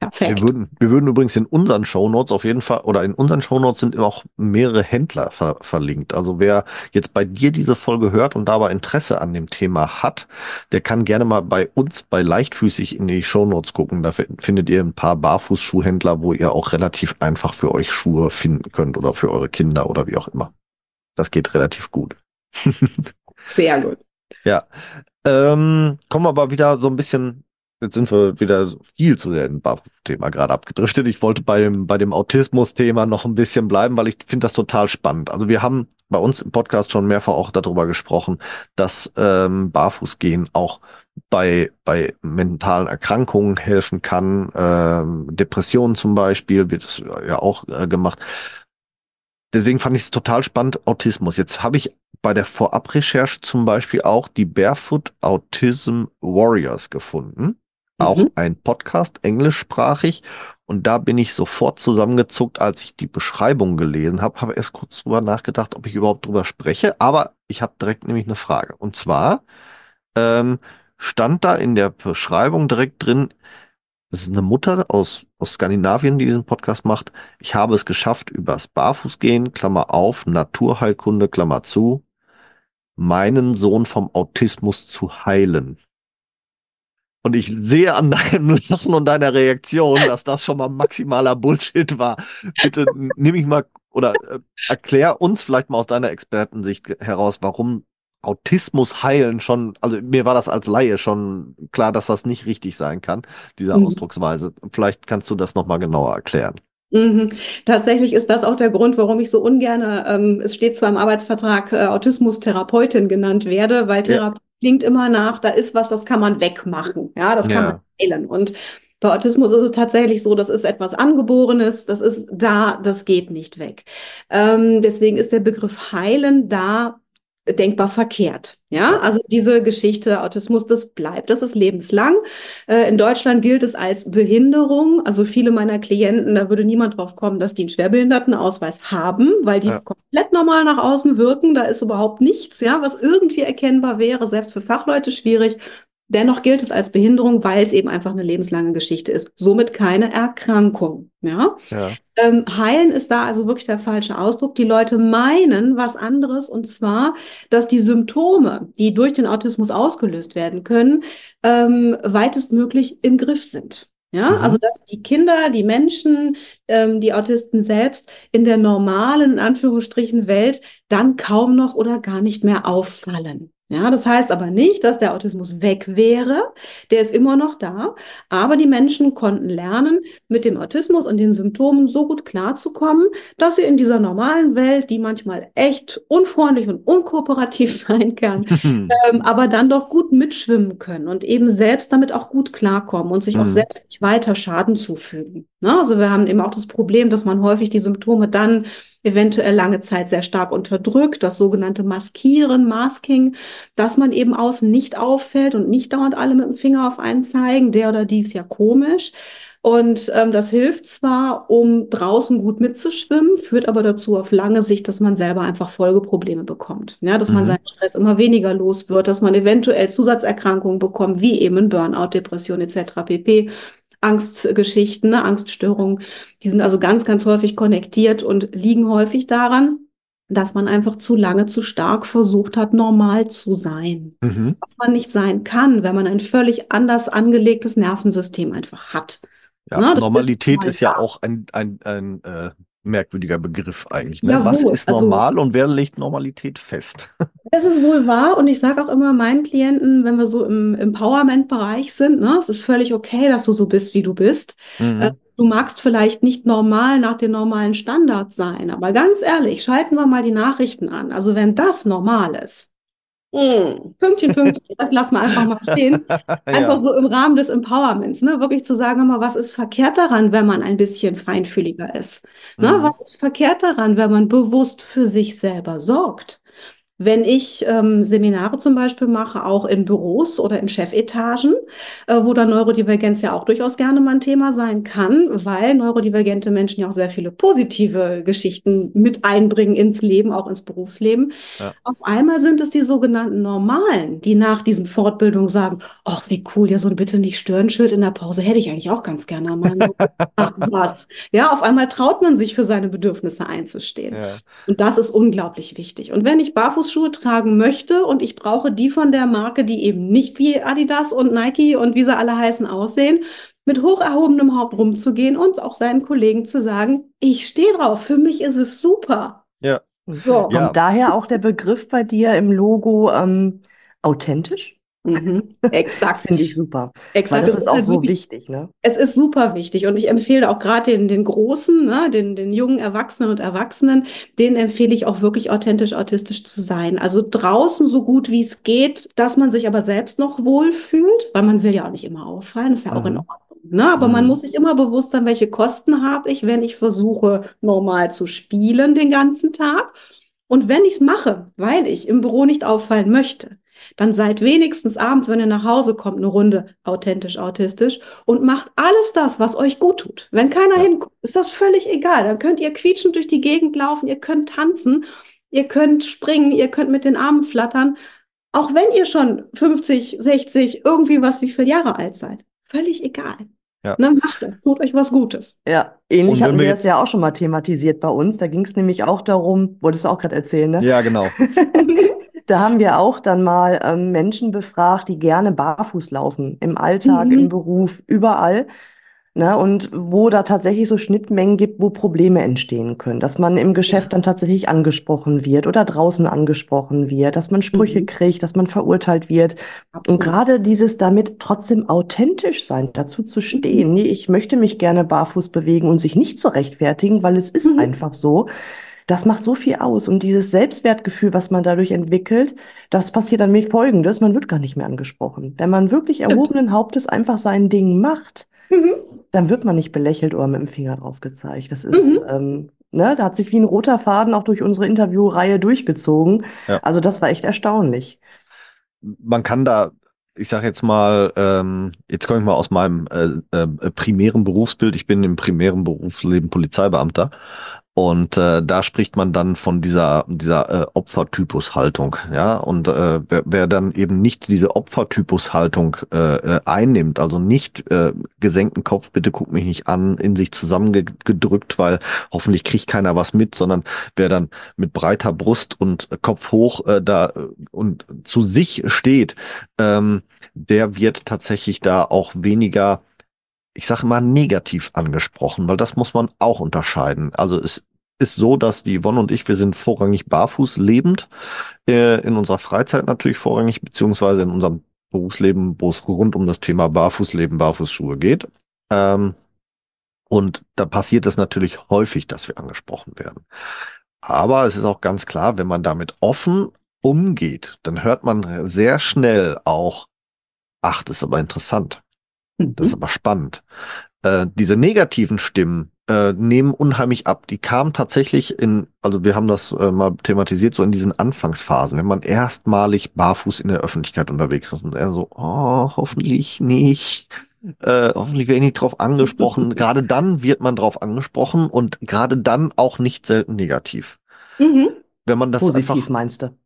Perfekt. Wir würden, wir würden übrigens in unseren Shownotes auf jeden Fall, oder in unseren Shownotes sind auch mehrere Händler ver verlinkt. Also wer jetzt bei dir diese Folge hört und dabei Interesse an dem Thema hat, der kann gerne mal bei uns bei Leichtfüßig in die Shownotes gucken. Da findet ihr ein paar Barfußschuhhändler, wo ihr auch relativ einfach für euch Schuhe finden könnt oder für eure Kinder oder wie auch immer. Das geht relativ gut. Sehr gut. Ja. Ähm, kommen wir aber wieder so ein bisschen Jetzt sind wir wieder viel zu sehr im Barfuß-Thema gerade abgedriftet. Ich wollte bei dem, bei dem Autismus-Thema noch ein bisschen bleiben, weil ich finde das total spannend. Also wir haben bei uns im Podcast schon mehrfach auch darüber gesprochen, dass ähm, Barfußgehen auch bei, bei mentalen Erkrankungen helfen kann. Ähm, Depressionen zum Beispiel wird es ja auch äh, gemacht. Deswegen fand ich es total spannend, Autismus. Jetzt habe ich bei der Vorabrecherche zum Beispiel auch die Barefoot Autism Warriors gefunden auch mhm. ein Podcast, englischsprachig. Und da bin ich sofort zusammengezuckt, als ich die Beschreibung gelesen habe, habe erst kurz drüber nachgedacht, ob ich überhaupt drüber spreche. Aber ich habe direkt nämlich eine Frage. Und zwar ähm, stand da in der Beschreibung direkt drin, es ist eine Mutter aus, aus Skandinavien, die diesen Podcast macht. Ich habe es geschafft, übers Barfußgehen, Klammer auf, Naturheilkunde, Klammer zu, meinen Sohn vom Autismus zu heilen. Und ich sehe an deinem Lachen und deiner Reaktion, dass das schon mal maximaler Bullshit war. Bitte nimm ich mal oder äh, erklär uns vielleicht mal aus deiner Expertensicht heraus, warum Autismus heilen schon, also mir war das als Laie schon klar, dass das nicht richtig sein kann, diese mhm. Ausdrucksweise. Vielleicht kannst du das nochmal genauer erklären. Mhm. Tatsächlich ist das auch der Grund, warum ich so ungern, ähm, es steht zwar im Arbeitsvertrag, äh, Autismustherapeutin genannt werde, weil Therapie klingt immer nach, da ist was, das kann man wegmachen. Ja, das kann ja. man heilen. Und bei Autismus ist es tatsächlich so, das ist etwas Angeborenes, das ist da, das geht nicht weg. Ähm, deswegen ist der Begriff heilen da denkbar verkehrt. Ja, also diese Geschichte Autismus, das bleibt, das ist lebenslang. Äh, in Deutschland gilt es als Behinderung. Also viele meiner Klienten, da würde niemand drauf kommen, dass die einen Schwerbehindertenausweis haben, weil die ja. komplett normal nach außen wirken. Da ist überhaupt nichts, ja, was irgendwie erkennbar wäre, selbst für Fachleute schwierig. Dennoch gilt es als Behinderung, weil es eben einfach eine lebenslange Geschichte ist. Somit keine Erkrankung. Ja? ja. Ähm, heilen ist da also wirklich der falsche Ausdruck. Die Leute meinen was anderes und zwar, dass die Symptome, die durch den Autismus ausgelöst werden können, ähm, weitestmöglich im Griff sind. Ja, mhm. also dass die Kinder, die Menschen, ähm, die Autisten selbst in der normalen, in Anführungsstrichen, Welt dann kaum noch oder gar nicht mehr auffallen. Ja, das heißt aber nicht, dass der Autismus weg wäre. Der ist immer noch da. Aber die Menschen konnten lernen, mit dem Autismus und den Symptomen so gut klarzukommen, dass sie in dieser normalen Welt, die manchmal echt unfreundlich und unkooperativ sein kann, ähm, aber dann doch gut mitschwimmen können und eben selbst damit auch gut klarkommen und sich auch Mhm. selbst nicht weiter Schaden zufügen. Ne? Also wir haben eben auch das Problem, dass man häufig die Symptome dann eventuell lange Zeit sehr stark unterdrückt, das sogenannte Maskieren, Masking, dass man eben außen nicht auffällt und nicht dauernd alle mit dem Finger auf einen zeigen, der oder die ist ja komisch. Und ähm, das hilft zwar, um draußen gut mitzuschwimmen, führt aber dazu auf lange Sicht, dass man selber einfach Folgeprobleme bekommt. Ja, dass man Mhm. seinen Stress immer weniger los wird, dass man eventuell Zusatzerkrankungen bekommt, wie eben Burnout, Depression etc. pp. Angstgeschichten, ne, Angststörungen, die sind also ganz, ganz häufig konnektiert und liegen häufig daran, dass man einfach zu lange, zu stark versucht hat, normal zu sein. Mhm. Was man nicht sein kann, wenn man ein völlig anders angelegtes Nervensystem einfach hat. Ja, das Normalität ist ist ja auch ein, ein, ein äh, merkwürdiger Begriff eigentlich. Ne? Jawohl, Was ist also- normal und wer legt Normalität fest? Das ist wohl wahr und ich sage auch immer meinen Klienten, wenn wir so im Empowerment-Bereich sind, ne, es ist völlig okay, dass du so bist, wie du bist. Mhm. Äh, Du magst vielleicht nicht normal nach den normalen Standards sein, aber ganz ehrlich, schalten wir mal die Nachrichten an. Also wenn das normal ist, mm, Pünktchen, Pünktchen, das lassen wir einfach mal stehen. Einfach ja. so im Rahmen des Empowerments, ne? Wirklich zu sagen, mal, was ist verkehrt daran, wenn man ein bisschen feinfühliger ist? Ne? Mhm. Was ist verkehrt daran, wenn man bewusst für sich selber sorgt? Wenn ich ähm, Seminare zum Beispiel mache, auch in Büros oder in Chefetagen, äh, wo dann Neurodivergenz ja auch durchaus gerne mal ein Thema sein kann, weil neurodivergente Menschen ja auch sehr viele positive Geschichten mit einbringen ins Leben, auch ins Berufsleben. Ja. Auf einmal sind es die sogenannten Normalen, die nach diesen Fortbildungen sagen, ach, wie cool, ja, so ein Bitte nicht stören Schild in der Pause hätte ich eigentlich auch ganz gerne Beruf. Ach, was. Ja, auf einmal traut man sich für seine Bedürfnisse einzustehen. Ja. Und das ist unglaublich wichtig. Und wenn ich Barfußschuhe tragen möchte und ich brauche die von der Marke, die eben nicht wie Adidas und Nike und wie sie alle heißen aussehen, mit hoch erhobenem Haupt rumzugehen und auch seinen Kollegen zu sagen, ich stehe drauf, für mich ist es super. Ja. So. Ja. Und daher auch der Begriff bei dir im Logo ähm, authentisch? Mhm. Exakt. Finde ich super. Weil Exakt. das ist auch halt so wichtig, ne? Es ist super wichtig und ich empfehle auch gerade den, den Großen, ne, den, den jungen Erwachsenen und Erwachsenen, denen empfehle ich auch wirklich authentisch autistisch zu sein. Also draußen so gut wie es geht, dass man sich aber selbst noch wohlfühlt, weil man will ja auch nicht immer auffallen, ist ja auch in Mhm. Ordnung. Ne? Aber man Mhm. muss sich immer bewusst sein, welche Kosten habe ich, wenn ich versuche, normal zu spielen den ganzen Tag. Und wenn ich es mache, weil ich im Büro nicht auffallen möchte, dann seid wenigstens abends, wenn ihr nach Hause kommt, eine Runde authentisch, autistisch und macht alles das, was euch gut tut. Wenn keiner Ja. hinguckt, ist das völlig egal. Dann könnt ihr quietschend durch die Gegend laufen, ihr könnt tanzen, ihr könnt springen, ihr könnt mit den Armen flattern. Auch wenn ihr schon 50, 60, irgendwie was wie viele Jahre alt seid. Völlig egal. Ja. Ne, macht das, tut euch was Gutes. Ja, ähnlich hatten wir wir das jetzt- ja auch schon mal thematisiert bei uns. Da ging es nämlich auch darum, wolltest du auch gerade erzählen, ne? ja, genau. Da haben wir auch dann mal ähm, Menschen befragt, die gerne barfuß laufen, im Alltag, Mhm. im Beruf, überall. Ne, und wo da tatsächlich so Schnittmengen gibt, wo Probleme entstehen können, dass man im Geschäft dann tatsächlich angesprochen wird oder draußen angesprochen wird, dass man Sprüche Mhm. kriegt, dass man verurteilt wird. Und Absolut. gerade dieses damit trotzdem authentisch sein, dazu zu stehen, nee, ich möchte mich gerne barfuß bewegen und sich nicht zu rechtfertigen, weil es ist Mhm. einfach so. Das macht so viel aus. Und dieses Selbstwertgefühl, was man dadurch entwickelt, das passiert dann mit Folgendes, man wird gar nicht mehr angesprochen. Wenn man wirklich erhobenen Hauptes einfach sein Ding macht, Mhm. dann wird man nicht belächelt oder mit dem Finger drauf gezeigt. Das ist, Mhm. ähm, ne, da hat sich wie ein roter Faden auch durch unsere Interviewreihe durchgezogen. Ja. Also das war echt erstaunlich. man kann da, ich sage jetzt mal, ähm, jetzt komme ich mal aus meinem äh, äh, primären Berufsbild. Ich bin im primären Berufsleben Polizeibeamter. Und äh, da spricht man dann von dieser dieser äh, Opfertypushaltung, ja. Und äh, wer, wer dann eben nicht diese Opfertypushaltung äh, äh, einnimmt, also nicht äh, gesenkten Kopf, bitte guck mich nicht an, in sich zusammengedrückt, weil hoffentlich kriegt keiner was mit, sondern wer dann mit breiter Brust und Kopf hoch äh, da äh, und zu sich steht, ähm, der wird tatsächlich da auch weniger ich sage mal negativ angesprochen, weil das muss man auch unterscheiden. Also es ist so, dass die Yvonne und ich, wir sind vorrangig barfuß lebend, äh, in unserer Freizeit natürlich vorrangig, beziehungsweise in unserem Berufsleben, wo es rund um das Thema Barfußleben, Barfußschuhe geht. Ähm, und da passiert es natürlich häufig, dass wir angesprochen werden. Aber es ist auch ganz klar, wenn man damit offen umgeht, dann hört man sehr schnell auch, ach, das ist aber interessant. Das ist mhm. aber spannend. Äh, diese negativen Stimmen äh, nehmen unheimlich ab. Die kamen tatsächlich in, also wir haben das äh, mal thematisiert, so in diesen Anfangsphasen, wenn man erstmalig barfuß in der Öffentlichkeit unterwegs ist und er so, oh, hoffentlich nicht. Äh, hoffentlich werde ich nicht drauf angesprochen. gerade dann wird man drauf angesprochen und gerade dann auch nicht selten negativ. Mhm. Wenn man das Positiv einfach, meinst du?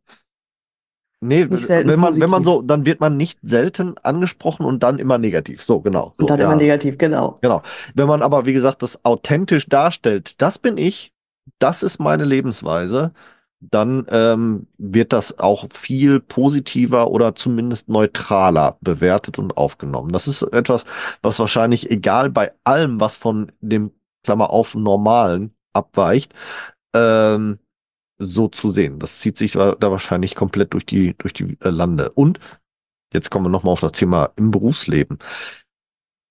Nee, wenn man, wenn man so, dann wird man nicht selten angesprochen und dann immer negativ. So, genau. So, und dann ja. immer negativ, genau. Genau. Wenn man aber, wie gesagt, das authentisch darstellt, das bin ich, das ist meine Lebensweise, dann ähm, wird das auch viel positiver oder zumindest neutraler bewertet und aufgenommen. Das ist etwas, was wahrscheinlich egal bei allem, was von dem Klammer auf normalen abweicht, ähm, so zu sehen. Das zieht sich da wahrscheinlich komplett durch die, durch die äh, Lande. Und jetzt kommen wir nochmal auf das Thema im Berufsleben.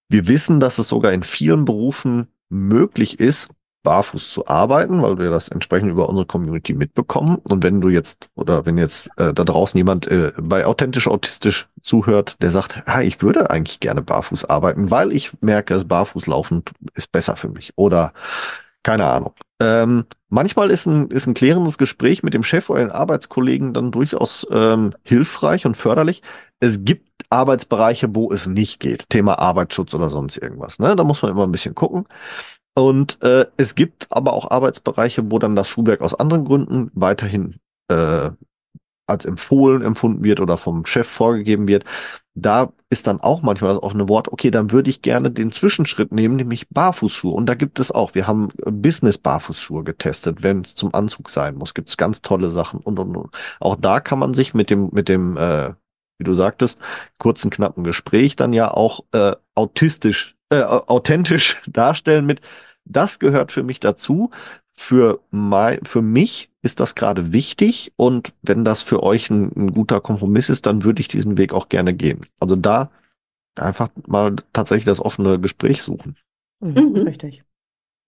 Wir wissen, dass es sogar in vielen Berufen möglich ist, barfuß zu arbeiten, weil wir das entsprechend über unsere Community mitbekommen. Und wenn du jetzt oder wenn jetzt äh, da draußen jemand äh, bei authentisch autistisch zuhört, der sagt, ja, ich würde eigentlich gerne barfuß arbeiten, weil ich merke, dass barfuß laufen ist besser für mich oder keine Ahnung. Ähm, manchmal ist ein, ist ein klärendes Gespräch mit dem Chef oder den Arbeitskollegen dann durchaus ähm, hilfreich und förderlich. Es gibt Arbeitsbereiche, wo es nicht geht. Thema Arbeitsschutz oder sonst irgendwas. Ne? Da muss man immer ein bisschen gucken. Und äh, es gibt aber auch Arbeitsbereiche, wo dann das Schuhwerk aus anderen Gründen weiterhin äh, als empfohlen empfunden wird oder vom Chef vorgegeben wird da ist dann auch manchmal auch eine Wort, okay, dann würde ich gerne den Zwischenschritt nehmen, nämlich Barfußschuhe. Und da gibt es auch, wir haben Business-Barfußschuhe getestet, wenn es zum Anzug sein muss, gibt es ganz tolle Sachen und, und, und. Auch da kann man sich mit dem, mit dem, äh, wie du sagtest, kurzen, knappen Gespräch dann ja auch äh, autistisch, äh, authentisch darstellen mit, das gehört für mich dazu. Für, mein, für mich ist das gerade wichtig und wenn das für euch ein, ein guter Kompromiss ist, dann würde ich diesen Weg auch gerne gehen. Also da einfach mal tatsächlich das offene Gespräch suchen. Mhm, mhm. Richtig.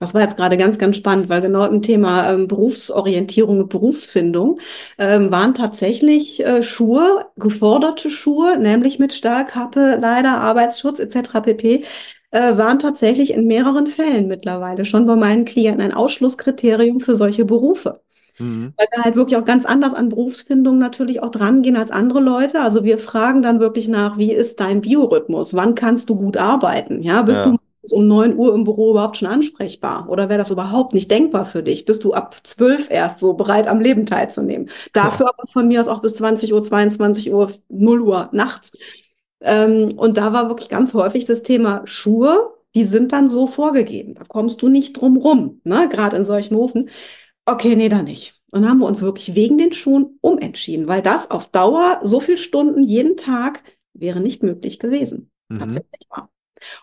Das war jetzt gerade ganz, ganz spannend, weil genau im Thema ähm, Berufsorientierung und Berufsfindung ähm, waren tatsächlich äh, Schuhe, geforderte Schuhe, nämlich mit Stahlkappe, leider Arbeitsschutz etc. pp äh, waren tatsächlich in mehreren Fällen mittlerweile schon bei meinen Klienten ein Ausschlusskriterium für solche Berufe. Mhm. Weil wir halt wirklich auch ganz anders an Berufsfindung natürlich auch drangehen als andere Leute. Also wir fragen dann wirklich nach, wie ist dein Biorhythmus? Wann kannst du gut arbeiten? Ja, bist ja. du um neun Uhr im Büro überhaupt schon ansprechbar? Oder wäre das überhaupt nicht denkbar für dich? Bist du ab zwölf erst so bereit, am Leben teilzunehmen? Dafür ja. aber von mir aus auch bis 20 Uhr, 22 Uhr, 0 Uhr nachts. Ähm, und da war wirklich ganz häufig das Thema Schuhe, die sind dann so vorgegeben. Da kommst du nicht drum rum, ne? gerade in solchen Hufen. Okay, nee, da nicht. Und dann haben wir uns wirklich wegen den Schuhen umentschieden, weil das auf Dauer so viele Stunden jeden Tag wäre nicht möglich gewesen. Mhm. Tatsächlich war.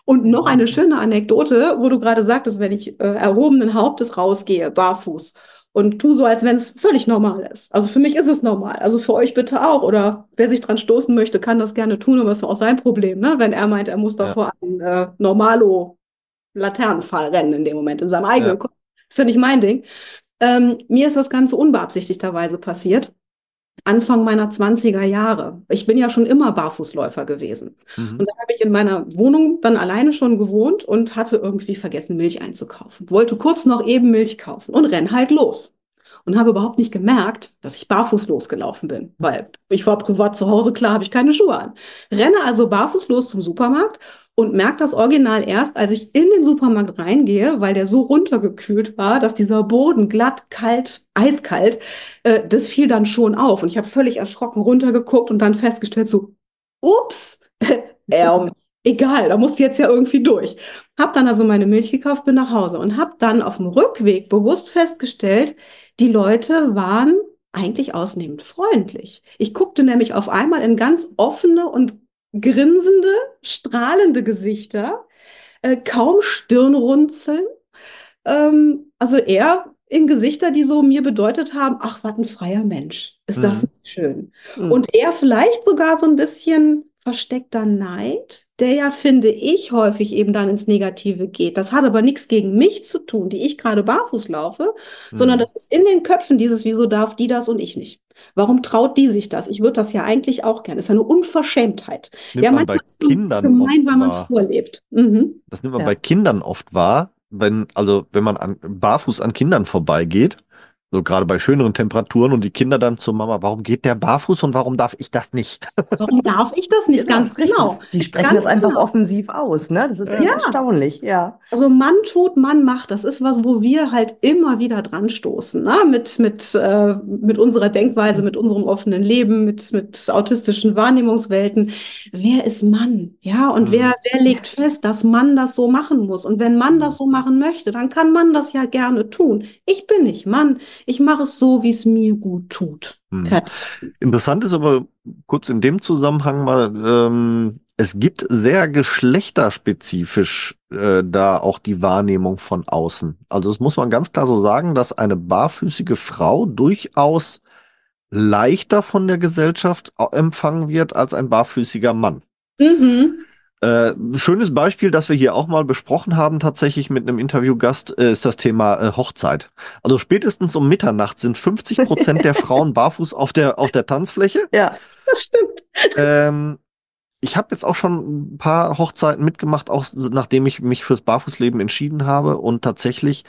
Und noch eine schöne Anekdote, wo du gerade sagtest, wenn ich äh, erhobenen Hauptes rausgehe, barfuß und tu so, als wenn es völlig normal ist. Also für mich ist es normal. Also für euch bitte auch. Oder wer sich dran stoßen möchte, kann das gerne tun, aber es ist auch sein Problem, ne? wenn er meint, er muss ja. davor einen äh, Normalo Laternenfall rennen in dem Moment, in seinem eigenen ja. Kopf. Ist ja nicht mein Ding. Ähm, mir ist das Ganze unbeabsichtigterweise passiert. Anfang meiner 20er Jahre. Ich bin ja schon immer Barfußläufer gewesen. Mhm. Und da habe ich in meiner Wohnung dann alleine schon gewohnt und hatte irgendwie vergessen, Milch einzukaufen. Wollte kurz noch eben Milch kaufen und renn halt los. Und habe überhaupt nicht gemerkt, dass ich barfuß losgelaufen bin, weil ich war privat zu Hause, klar habe ich keine Schuhe an. Renne also barfuß los zum Supermarkt und merke das Original erst, als ich in den Supermarkt reingehe, weil der so runtergekühlt war, dass dieser Boden glatt, kalt, eiskalt, äh, das fiel dann schon auf. Und ich habe völlig erschrocken runtergeguckt und dann festgestellt, so, ups, ähm, egal, da musste jetzt ja irgendwie durch. Hab dann also meine Milch gekauft, bin nach Hause und hab dann auf dem Rückweg bewusst festgestellt, die Leute waren eigentlich ausnehmend freundlich. Ich guckte nämlich auf einmal in ganz offene und grinsende, strahlende Gesichter, äh, kaum Stirnrunzeln. Ähm, also eher in Gesichter, die so mir bedeutet haben, ach, was ein freier Mensch. Ist das Mhm. nicht schön? Mhm. Und eher vielleicht sogar so ein bisschen versteckter Neid, der ja, finde ich, häufig eben dann ins Negative geht. Das hat aber nichts gegen mich zu tun, die ich gerade barfuß laufe, sondern Mhm. das ist in den Köpfen dieses, wieso darf die das und ich nicht? Warum traut die sich das? Ich würde das ja eigentlich auch gerne. Das ist eine Unverschämtheit. Nimmt ja, man bei Kindern gemein, oft weil man es vorlebt. Mhm. Das nimmt man Ja. bei Kindern oft wahr, wenn, also wenn man an, barfuß an Kindern vorbeigeht, so gerade bei schöneren Temperaturen und die Kinder dann zur Mama, warum geht der barfuß und warum darf ich das nicht? Warum darf ich das nicht? Genau, Ganz richtig. genau. Die sprechen Ganz das einfach genau. offensiv aus, ne? Das ist echt Ja. erstaunlich, ja. Also Mann tut, Mann macht. Das ist was, wo wir halt immer wieder dran stoßen, ne? Mit, mit, äh, mit unserer Denkweise, mit unserem offenen Leben, mit, mit autistischen Wahrnehmungswelten. Wer ist Mann? Ja, und Mhm. wer, wer legt fest, dass Mann das so machen muss? Und wenn Mann das so machen möchte, dann kann Mann das ja gerne tun. Ich bin nicht Mann. Ich mache es so, wie es mir gut tut. Hm. Interessant ist aber kurz in dem Zusammenhang mal, ähm, es gibt sehr geschlechterspezifisch äh, da auch die Wahrnehmung von außen. Also das muss man ganz klar so sagen, dass eine barfüßige Frau durchaus leichter von der Gesellschaft au- empfangen wird als ein barfüßiger Mann. Mhm. Äh, schönes Beispiel, das wir hier auch mal besprochen haben, tatsächlich mit einem Interviewgast, äh, ist das Thema äh, Hochzeit. Also spätestens um Mitternacht sind 50 Prozent der Frauen barfuß auf der, auf der Tanzfläche. Ja. Das stimmt. Ähm, ich habe jetzt auch schon ein paar Hochzeiten mitgemacht, auch nachdem ich mich fürs Barfußleben entschieden habe. Und tatsächlich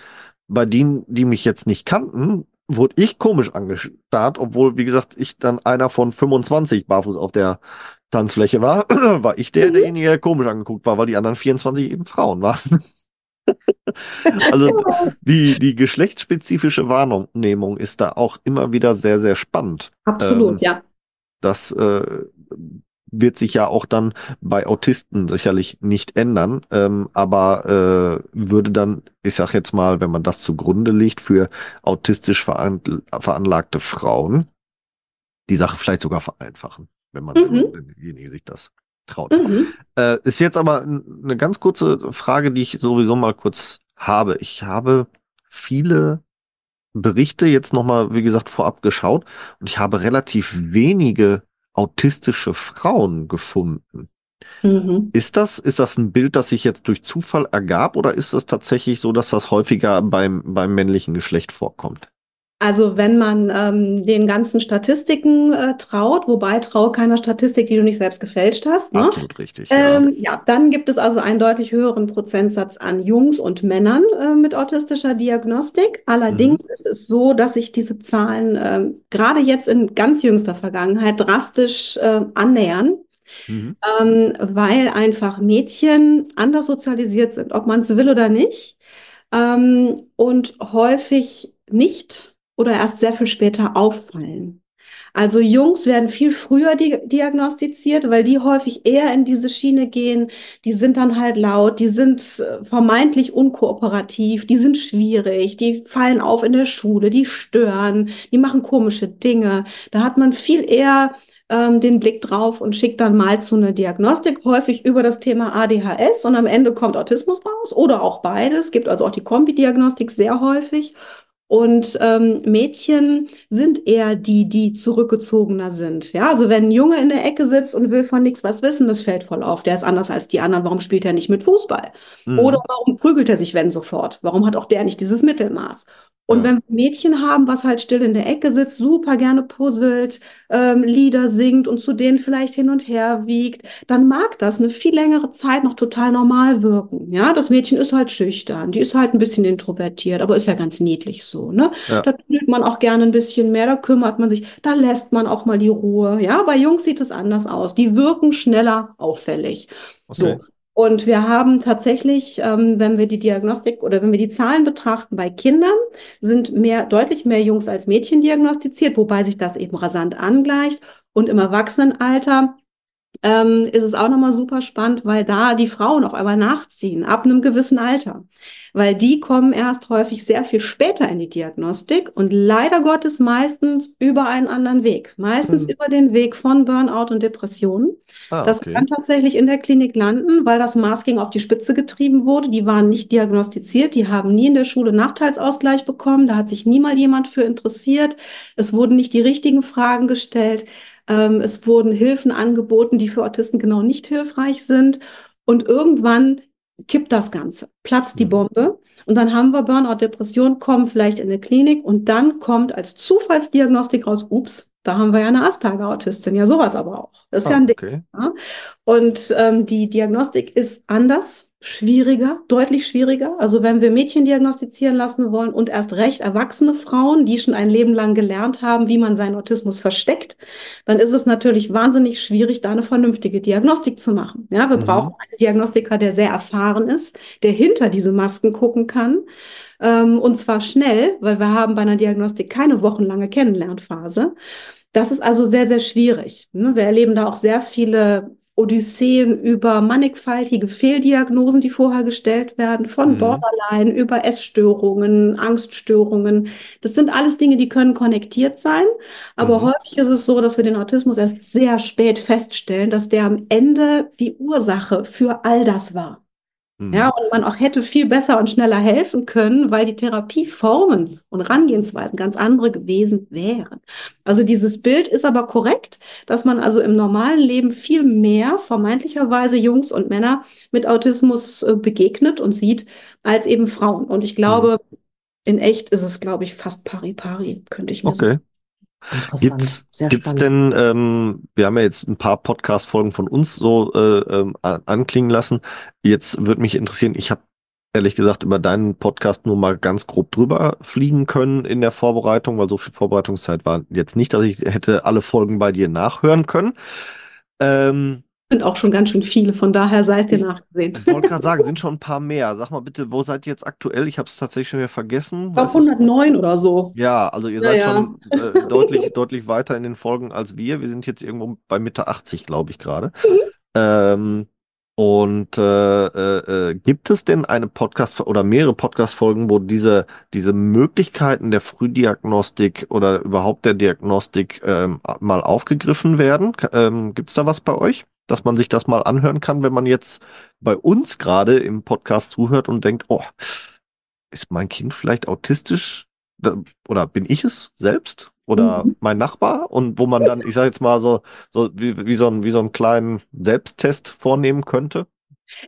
bei denen, die mich jetzt nicht kannten, wurde ich komisch angestarrt, obwohl, wie gesagt, ich dann einer von 25 barfuß auf der Tanzfläche war, war ich der, Mhm. derjenige, der komisch angeguckt war, weil die anderen 24 eben Frauen waren. also die, die geschlechtsspezifische Wahrnehmung ist da auch immer wieder sehr, sehr spannend. Absolut, Ähm, ja. Das äh, wird sich ja auch dann bei Autisten sicherlich nicht ändern, ähm, aber äh, würde dann, ich sag jetzt mal, wenn man das zugrunde legt für autistisch veran veranlagte Frauen, die Sache vielleicht sogar vereinfachen, wenn man Mhm. wenn derjenige sich das traut. Mhm. Äh, ist jetzt aber eine ganz kurze Frage, die ich sowieso mal kurz habe. Ich habe viele Berichte jetzt nochmal, wie gesagt, vorab geschaut und ich habe relativ wenige autistische Frauen gefunden. Mhm. Ist das, ist das ein Bild, das sich jetzt durch Zufall ergab oder ist es tatsächlich so, dass das häufiger beim, beim männlichen Geschlecht vorkommt? Also wenn man ähm, den ganzen Statistiken äh, traut, wobei trau keiner Statistik, die du nicht selbst gefälscht hast, ne? Absolut richtig. ja. Ähm, ja, dann gibt es also einen deutlich höheren Prozentsatz an Jungs und Männern äh, mit autistischer Diagnostik. Allerdings ist es so, dass sich diese Zahlen ähm, gerade jetzt in ganz jüngster Vergangenheit drastisch äh, annähern, Mhm. ähm, weil einfach Mädchen anders sozialisiert sind, ob man es will oder nicht, ähm, und häufig nicht oder erst sehr viel später auffallen. Also Jungs werden viel früher di diagnostiziert, weil die häufig eher in diese Schiene gehen. Die sind dann halt laut, die sind äh, vermeintlich unkooperativ, die sind schwierig, die fallen auf in der Schule, die stören, die machen komische Dinge. Da hat man viel eher ähm, den Blick drauf und schickt dann mal zu einer Diagnostik, häufig über das Thema ADHS und am Ende kommt Autismus raus oder auch beides. Gibt also auch die Kombidiagnostik sehr häufig. Und ähm, Mädchen sind eher die, die zurückgezogener sind. Ja, also wenn ein Junge in der Ecke sitzt und will von nichts was wissen, das fällt voll auf. Der ist anders als die anderen. Warum spielt er nicht mit Fußball? Mhm. Oder warum prügelt er sich, wenn sofort? Warum hat auch der nicht dieses Mittelmaß? Und Ja. wenn wir Mädchen haben, was halt still in der Ecke sitzt, super gerne puzzelt, ähm, Lieder singt und zu denen vielleicht hin und her wiegt, dann mag das eine viel längere Zeit noch total normal wirken. Ja, das Mädchen ist halt schüchtern, die ist halt ein bisschen introvertiert, aber ist ja ganz niedlich so, ne? Ja. Da tut man auch gerne ein bisschen mehr, da kümmert man sich, da lässt man auch mal die Ruhe. Ja, bei Jungs sieht es anders aus. Die wirken schneller auffällig. Okay. So. Und wir haben tatsächlich, ähm, wenn wir die Diagnostik oder wenn wir die Zahlen betrachten, bei Kindern sind mehr, deutlich mehr Jungs als Mädchen diagnostiziert, wobei sich das eben rasant angleicht. Und im Erwachsenenalter ähm, ist es auch nochmal super spannend, weil da die Frauen auf einmal nachziehen, ab einem gewissen Alter. Weil die kommen erst häufig sehr viel später in die Diagnostik und leider Gottes meistens über einen anderen Weg. Meistens Mhm. über den Weg von Burnout und Depressionen. Ah, Das okay. kann tatsächlich in der Klinik landen, weil das Masking auf die Spitze getrieben wurde. Die waren nicht diagnostiziert, die haben nie in der Schule Nachteilsausgleich bekommen, da hat sich niemals jemand für interessiert. Es wurden nicht die richtigen Fragen gestellt. Ähm, es wurden Hilfen angeboten, die für Autisten genau nicht hilfreich sind. Und irgendwann kippt das Ganze, platzt die Mhm. Bombe. Und dann haben wir Burnout, Depression, kommen vielleicht in eine Klinik und dann kommt als Zufallsdiagnostik raus, ups, da haben wir ja eine Asperger-Autistin. Ja, sowas aber auch. Das ist ja Ah, ein Ding. okay. Und ähm, die Diagnostik ist anders, schwieriger, deutlich schwieriger. Also wenn wir Mädchen diagnostizieren lassen wollen und erst recht erwachsene Frauen, die schon ein Leben lang gelernt haben, wie man seinen Autismus versteckt, dann ist es natürlich wahnsinnig schwierig, da eine vernünftige Diagnostik zu machen. Ja, wir Mhm. brauchen einen Diagnostiker, der sehr erfahren ist, der hinter diese Masken gucken kann. Ähm, und zwar schnell, weil wir haben bei einer Diagnostik keine wochenlange Kennenlernphase. Das ist also sehr, sehr schwierig. ne? Wir erleben da auch sehr viele Odysseen über mannigfaltige Fehldiagnosen, die vorher gestellt werden, von Mhm. Borderline über Essstörungen, Angststörungen. Das sind alles Dinge, die können konnektiert sein. Aber Mhm. häufig ist es so, dass wir den Autismus erst sehr spät feststellen, dass der am Ende die Ursache für all das war. Mhm. Ja, und man auch hätte viel besser und schneller helfen können, weil die Therapieformen und Herangehensweisen ganz andere gewesen wären. Also dieses Bild ist aber korrekt, dass man also im normalen Leben viel mehr vermeintlicherweise Jungs und Männer mit Autismus äh, begegnet und sieht, als eben Frauen. Und ich glaube, in echt ist es, glaube ich, fast pari pari, könnte ich mir so Okay. Interessant, Gibt's, sehr gibt's spannend. denn, ähm, wir haben ja jetzt ein paar Podcast-Folgen von uns so äh, ähm, an- anklingen lassen. Jetzt würde mich interessieren, ich habe ehrlich gesagt über deinen Podcast nur mal ganz grob drüber fliegen können in der Vorbereitung, weil so viel Vorbereitungszeit war jetzt nicht, dass ich hätte alle Folgen bei dir nachhören können. Ähm, sind auch schon ganz schön viele, von daher sei es dir nachgesehen. ich wollte gerade sagen, sind schon ein paar mehr. Sag mal bitte, wo seid ihr jetzt aktuell? Ich habe es tatsächlich schon wieder vergessen. Du's? 109 oder so. Ja, also ihr seid ja. schon äh, deutlich, deutlich weiter in den Folgen als wir. Wir sind jetzt irgendwo bei Mitte 80, glaube ich, gerade. Ähm, und äh, äh, äh, gibt es denn eine Podcast oder mehrere Podcast-Folgen, wo diese, diese Möglichkeiten der Frühdiagnostik oder überhaupt der Diagnostik ähm, mal aufgegriffen werden? Ähm, gibt es da was bei euch? Dass man sich das mal anhören kann, wenn man jetzt bei uns gerade im Podcast zuhört und denkt, oh, ist mein Kind vielleicht autistisch? Oder bin ich es selbst? Oder Mhm. mein Nachbar? Und wo man dann, ich sage jetzt mal so, so wie, wie so ein, wie so einen kleinen Selbsttest vornehmen könnte.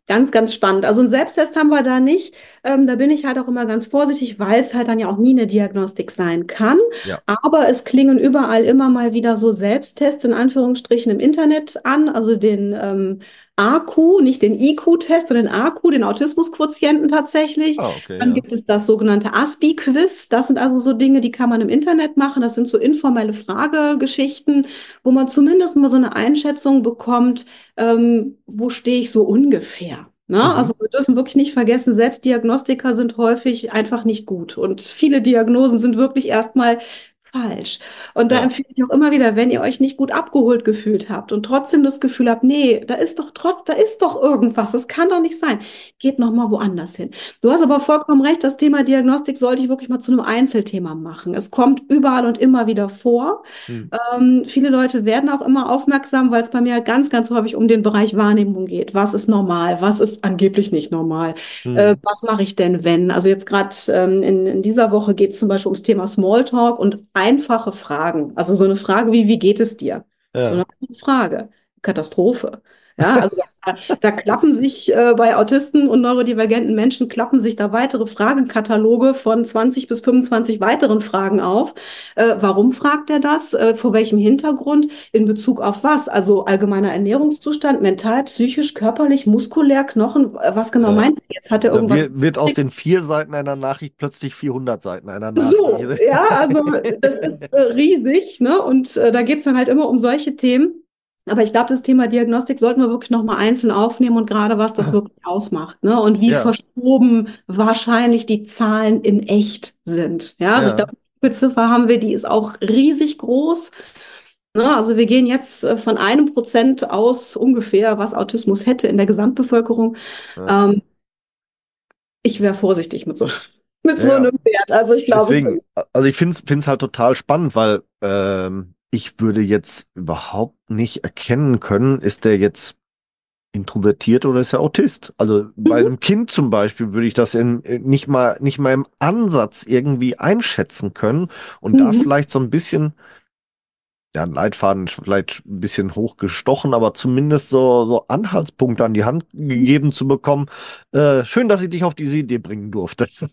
Ganz, ganz spannend. Also einen Selbsttest haben wir da nicht. Ähm, da bin ich halt auch immer ganz vorsichtig, weil es halt dann ja auch nie eine Diagnostik sein kann. Ja. Aber es klingen überall immer mal wieder so Selbsttests in Anführungsstrichen im Internet an, also den ähm, AQ, nicht den IQ-Test, sondern den AQ, den Autismusquotienten tatsächlich. Ah, okay, Dann ja. gibt es das sogenannte ASPI-Quiz. Das sind also so Dinge, die kann man im Internet machen. Das sind so informelle Fragegeschichten, wo man zumindest mal so eine Einschätzung bekommt, ähm, wo stehe ich so ungefähr. Ne? Mhm. Also wir dürfen wirklich nicht vergessen, Selbstdiagnostiker sind häufig einfach nicht gut. Und viele Diagnosen sind wirklich erstmal falsch. Und da Ja. empfehle ich auch immer wieder, wenn ihr euch nicht gut abgeholt gefühlt habt und trotzdem das Gefühl habt, nee, da ist doch trotz, da ist doch irgendwas, das kann doch nicht sein. Geht noch mal woanders hin. Du hast aber vollkommen recht, das Thema Diagnostik sollte ich wirklich mal zu einem Einzelthema machen. Es kommt überall und immer wieder vor. Hm. Ähm, viele Leute werden auch immer aufmerksam, weil es bei mir halt ganz, ganz häufig um den Bereich Wahrnehmung geht. Was ist normal? Was ist angeblich nicht normal? Hm. Äh, was mache ich denn, wenn? Also jetzt gerade ähm, in, in dieser Woche geht es zum Beispiel ums Thema Smalltalk und einfache Fragen. Also so eine Frage wie, wie geht es dir? So Ja. eine Frage. Katastrophe. Ja, also da, da klappen sich äh, bei Autisten und neurodivergenten Menschen klappen sich da weitere Fragenkataloge von 20 bis 25 weiteren Fragen auf. Äh, warum fragt er das? Äh, vor welchem Hintergrund? In Bezug auf was? Also allgemeiner Ernährungszustand, mental, psychisch, körperlich, muskulär, Knochen. Äh, Was genau meint er jetzt? Hat er Da irgendwas? wird, wird aus den vier Seiten einer Nachricht plötzlich 400 Seiten einer Nachricht. So, ja, also das ist äh, riesig, ne? Und äh, da geht's dann halt immer um solche Themen. Aber ich glaube, das Thema Diagnostik sollten wir wirklich nochmal einzeln aufnehmen und gerade was das wirklich ausmacht, ne? Und wie Ja. verschoben wahrscheinlich die Zahlen in echt sind. Ja, also ich Ja. glaube, die Ziffer haben wir, die ist auch riesig groß. Ne? Also wir gehen jetzt äh, von einem Prozent aus ungefähr, was Autismus hätte in der Gesamtbevölkerung. Ja. Ähm, ich wäre vorsichtig mit so, mit Ja, so ja. einem Wert. Also ich glaube, es Deswegen, also ich finde es halt total spannend, weil ähm, ich würde jetzt überhaupt nicht erkennen können, ist der jetzt introvertiert oder ist er Autist? Also bei Mhm. einem Kind zum Beispiel würde ich das in, nicht mal nicht mal im Ansatz irgendwie einschätzen können und da Mhm. vielleicht so ein bisschen ja, ein Leitfaden vielleicht ein bisschen hochgestochen, aber zumindest so, so Anhaltspunkte an die Hand gegeben zu bekommen. Äh, schön, dass ich dich auf diese Idee bringen durfte.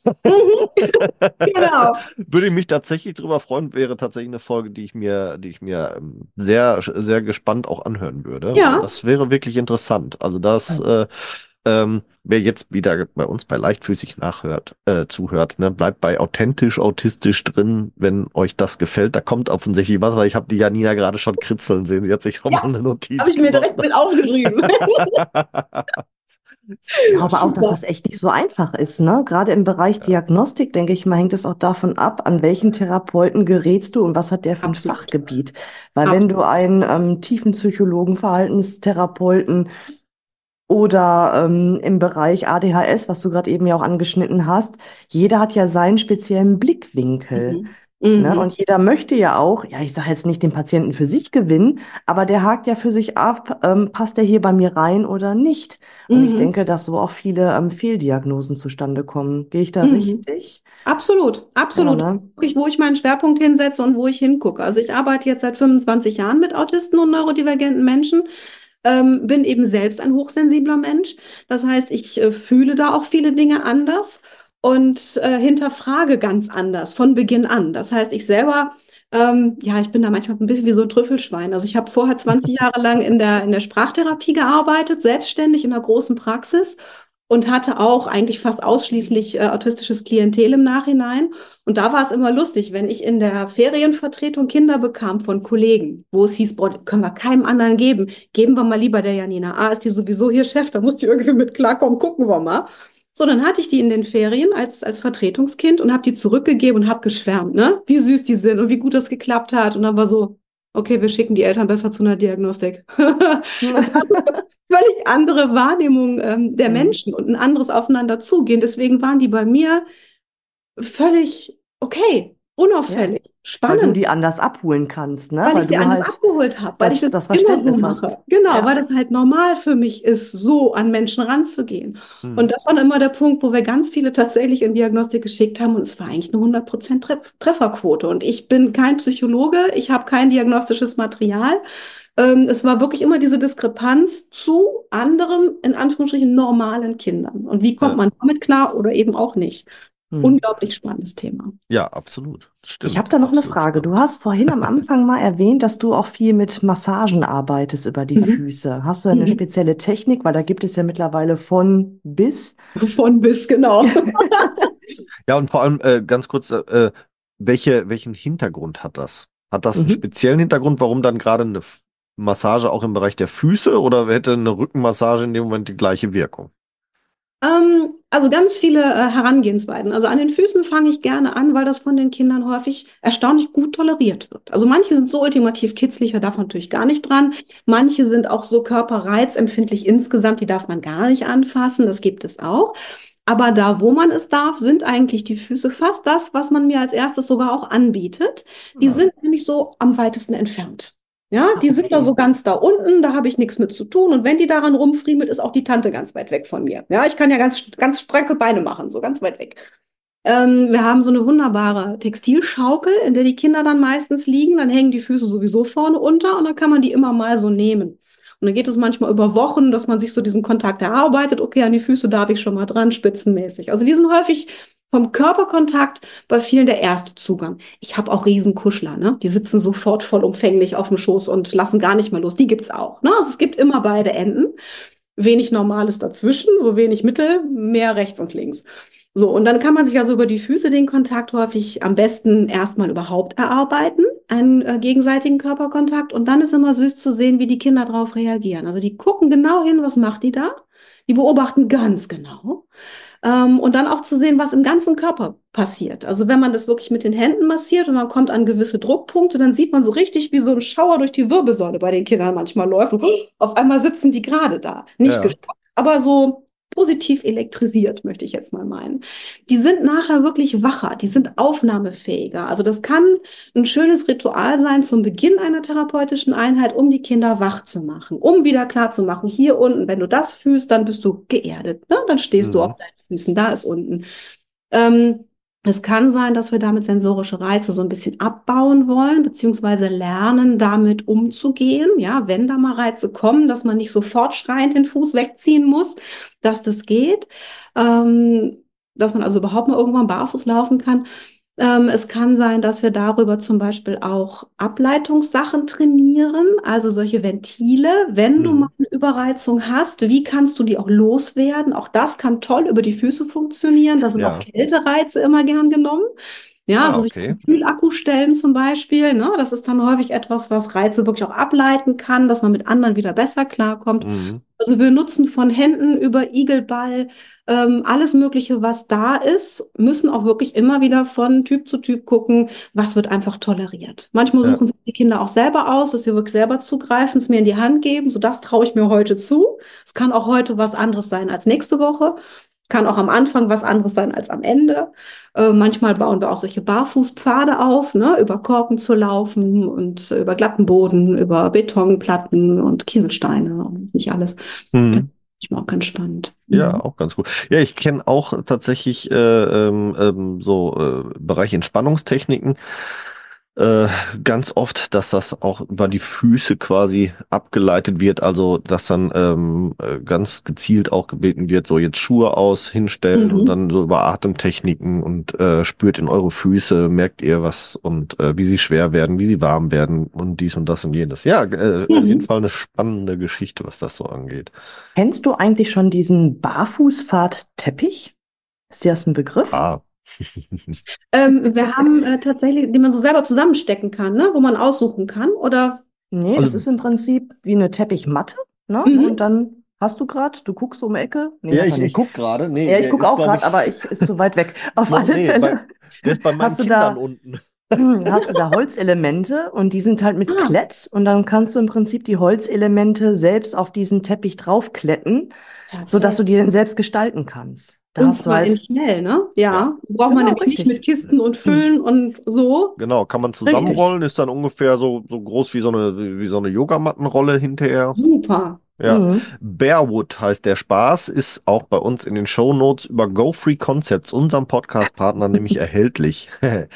genau. Würde ich mich tatsächlich drüber freuen, wäre tatsächlich eine Folge, die ich mir, die ich mir ähm, sehr, sehr gespannt auch anhören würde. Ja. Das wäre wirklich interessant. Also das, äh, ähm, wer jetzt wieder bei uns bei leichtfüßig nachhört, äh, zuhört, ne, bleibt bei authentisch, autistisch drin, wenn euch das gefällt. Da kommt offensichtlich was, weil ich habe die Janina gerade schon kritzeln sehen. Sie hat sich schon Ja, mal eine Notiz Habe ich mir gemacht. direkt mit aufgeschrieben. Ich glaube auch, dass das echt nicht so einfach ist, ne? Gerade im Bereich Diagnostik, denke ich mal, hängt es auch davon ab, an welchen Therapeuten gerätst du und was hat der für ein Absolut. Fachgebiet. Weil wenn du einen ähm, Tiefenpsychologen, Verhaltenstherapeuten oder ähm, im Bereich ADHS, was du gerade eben ja auch angeschnitten hast, jeder hat ja seinen speziellen Blickwinkel. Mhm. Ne? Und jeder möchte ja auch, ja, ich sage jetzt nicht den Patienten für sich gewinnen, aber der hakt ja für sich ab, ähm, passt der hier bei mir rein oder nicht? Und ich Mhm. denke, dass so auch viele ähm, Fehldiagnosen zustande kommen. Gehe ich da Mhm. richtig? Absolut, absolut. Ja, Das ne? ist wirklich, wo ich meinen Schwerpunkt hinsetze und wo ich hingucke. Also ich arbeite jetzt seit 25 Jahren mit Autisten und neurodivergenten Menschen, ähm, bin eben selbst ein hochsensibler Mensch. Das heißt, ich äh, fühle da auch viele Dinge anders und äh, hinterfrage ganz anders von Beginn an. Das heißt, ich selber, ähm, ja, ich bin da manchmal ein bisschen wie so ein Trüffelschwein. Also ich habe vorher 20 Jahre lang in der, in der Sprachtherapie gearbeitet, selbstständig in einer großen Praxis und hatte auch eigentlich fast ausschließlich äh, autistisches Klientel im Nachhinein. Und da war es immer lustig, wenn ich in der Ferienvertretung Kinder bekam von Kollegen, wo es hieß, boah, können wir keinem anderen geben, geben wir mal lieber der Janina. Ah, ist die sowieso hier Chef, da muss die irgendwie mit klarkommen, gucken wir mal. So, dann hatte ich die in den Ferien als, als Vertretungskind und habe die zurückgegeben und habe geschwärmt, ne? Wie süß die sind und wie gut das geklappt hat. Und dann war so, okay, wir schicken die Eltern besser zu einer Diagnostik. Das war eine völlig andere Wahrnehmung ähm, der. Menschen und ein anderes Aufeinander zugehen. Deswegen waren die bei mir völlig okay, unauffällig, Weil du spannend, die anders abholen kannst, ne? weil Weil ich sie anders halt abgeholt habe, weil das- ich das, das immer so Verständnis mache. hast. Genau, Ja. weil das halt normal für mich ist, so an Menschen ranzugehen. Hm. Und das war dann immer der Punkt, wo wir ganz viele tatsächlich in Diagnostik geschickt haben und es war eigentlich eine 100% Treff Trefferquote. Und ich bin kein Psychologe, ich habe kein diagnostisches Material. Ähm, es war wirklich immer diese Diskrepanz zu anderen, in Anführungsstrichen, normalen Kindern. Und wie kommt Ja. man damit klar oder eben auch nicht? Hm. Unglaublich spannendes Thema. Ja, absolut. Stimmt. Ich habe da noch eine Absolut Frage. spannend. Du hast vorhin am Anfang mal erwähnt, dass du auch viel mit Massagen arbeitest über die Mhm. Füße. Hast du eine Mhm. spezielle Technik? Weil da gibt es ja mittlerweile von bis. Von bis, genau. Ja, und vor allem äh, ganz kurz, äh, welche, welchen Hintergrund hat das? Hat das einen Mhm. speziellen Hintergrund, warum dann gerade eine Massage auch im Bereich der Füße oder hätte eine Rückenmassage in dem Moment die gleiche Wirkung? Ähm, also ganz viele äh, Herangehensweisen. Also an den Füßen fange ich gerne an, weil das von den Kindern häufig erstaunlich gut toleriert wird. Also manche sind so ultimativ kitzlig, da darf man natürlich gar nicht dran. Manche sind auch so körperreizempfindlich insgesamt, die darf man gar nicht anfassen. Das gibt es auch. Aber da, wo man es darf, sind eigentlich die Füße fast das, was man mir als erstes sogar auch anbietet. Die sind nämlich so am weitesten entfernt. Ja, die sind da so ganz da unten, da habe ich nichts mit zu tun. Und wenn die daran rumfriemelt, ist auch die Tante ganz weit weg von mir. Ja, ich kann ja ganz, ganz strecke Beine machen, so ganz weit weg. Ähm, wir haben so eine wunderbare Textilschaukel, in der die Kinder dann meistens liegen. Dann hängen die Füße sowieso vorne unter und dann kann man die immer mal so nehmen. Und dann geht es manchmal über Wochen, dass man sich so diesen Kontakt erarbeitet. Okay, an die Füße darf ich schon mal dran, spitzenmäßig. Also die sind häufig vom Körperkontakt bei vielen der erste Zugang. Ich habe auch Riesenkuschler, ne? Die sitzen sofort vollumfänglich auf dem Schoß und lassen gar nicht mehr los. Die gibt's auch, ne? Also es gibt immer beide Enden. Wenig Normales dazwischen, so wenig Mittel, mehr rechts und links. So, und dann kann man sich also über die Füße den Kontakt häufig am besten erstmal überhaupt erarbeiten, einen äh, gegenseitigen Körperkontakt. Und dann ist immer süß zu sehen, wie die Kinder darauf reagieren. Also die gucken genau hin, was macht die da? Die beobachten ganz genau. Ähm, und dann auch zu sehen, was im ganzen Körper passiert. Also wenn man das wirklich mit den Händen massiert und man kommt an gewisse Druckpunkte, dann sieht man so richtig, wie so ein Schauer durch die Wirbelsäule bei den Kindern manchmal läuft. Und auf einmal sitzen die gerade da. Nicht Ja. gestoppt, aber so positiv elektrisiert, möchte ich jetzt mal meinen. Die sind nachher wirklich wacher, die sind aufnahmefähiger. Also das kann ein schönes Ritual sein zum Beginn einer therapeutischen Einheit, um die Kinder wach zu machen, um wieder klar zu machen, hier unten, wenn du das fühlst, dann bist du geerdet. Ne? Dann stehst du Mhm. auf deinen Füßen, da ist unten. Ähm, es kann sein, dass wir damit sensorische Reize so ein bisschen abbauen wollen, beziehungsweise lernen, damit umzugehen. Ja, wenn da mal Reize kommen, dass man nicht sofort schreiend den Fuß wegziehen muss, dass das geht. Ähm, dass man also überhaupt mal irgendwann barfuß laufen kann. Ähm, es kann sein, dass wir darüber zum Beispiel auch Ableitungssachen trainieren, also solche Ventile. Wenn du Mhm. mal eine Überreizung hast, wie kannst du die auch loswerden? Auch das kann toll über die Füße funktionieren. Da sind Ja. auch Kältereize immer gern genommen. Ja, Ah, also sich okay. Kühlakku stellen zum Beispiel, ne? Das ist dann häufig etwas, was Reize wirklich auch ableiten kann, dass man mit anderen wieder besser klarkommt. Mhm. Also wir nutzen von Händen über Igelball ähm, alles Mögliche, was da ist, müssen auch wirklich immer wieder von Typ zu Typ gucken, was wird einfach toleriert. Manchmal Ja. suchen sich die Kinder auch selber aus, dass sie wirklich selber zugreifen, es mir in die Hand geben. So, das traue ich mir heute zu. Es kann auch heute was anderes sein als nächste Woche. Kann auch am Anfang was anderes sein als am Ende. Äh, manchmal bauen wir auch solche Barfußpfade auf, ne, über Korken zu laufen und äh, über glatten Boden, über Betonplatten und Kieselsteine und nicht alles. Mhm. Ich war auch ganz spannend. Ja, Mhm. auch ganz gut. Ja, ich kenne auch tatsächlich äh, ähm, ähm, so äh, Bereich Entspannungstechniken. Äh, ganz oft, dass das auch über die Füße quasi abgeleitet wird, also dass dann ähm, äh, ganz gezielt auch gebeten wird, so jetzt Schuhe aus, hinstellen Mhm. und dann so über Atemtechniken und äh, spürt in eure Füße, merkt ihr was und äh, wie sie schwer werden, wie sie warm werden und dies und das und jenes. Ja, äh, auf Mhm. jeden Fall eine spannende Geschichte, was das so angeht. Kennst du eigentlich schon diesen Barfußpfad-Teppich? Ist dir das ein Begriff? Ah. Ähm, wir haben äh, tatsächlich, die man so selber zusammenstecken kann, ne? wo man aussuchen kann. Oder Nee, Also- das ist im Prinzip wie eine Teppichmatte, ne? Mhm. Und dann hast du gerade, du guckst um die Ecke. Nee, Ja, ich, ich guck gerade. Nee, Ja, ich gucke ist, auch gerade, aber ich ist zu weit weg. Auf alle nee, Fälle. bei, der ist bei meinen Hast du da- Kindern unten. hast du da Holzelemente und die sind halt mit Ah. Klett und dann kannst du im Prinzip die Holzelemente selbst auf diesen Teppich draufkletten, sodass du die dann selbst gestalten kannst. Da und hast du halt, schnell, ne? Ja, Ja. braucht man Genau, nämlich nicht richtig. mit Kisten und Füllen und so. Genau, kann man zusammenrollen, ist dann ungefähr so, so groß wie so eine, wie so eine Yogamattenrolle hinterher. Super. Ja. Mhm. Bearwood heißt der Spaß, ist auch bei uns in den Shownotes über Go Free Concepts, unserem Podcast-Partner, nämlich erhältlich. Sehr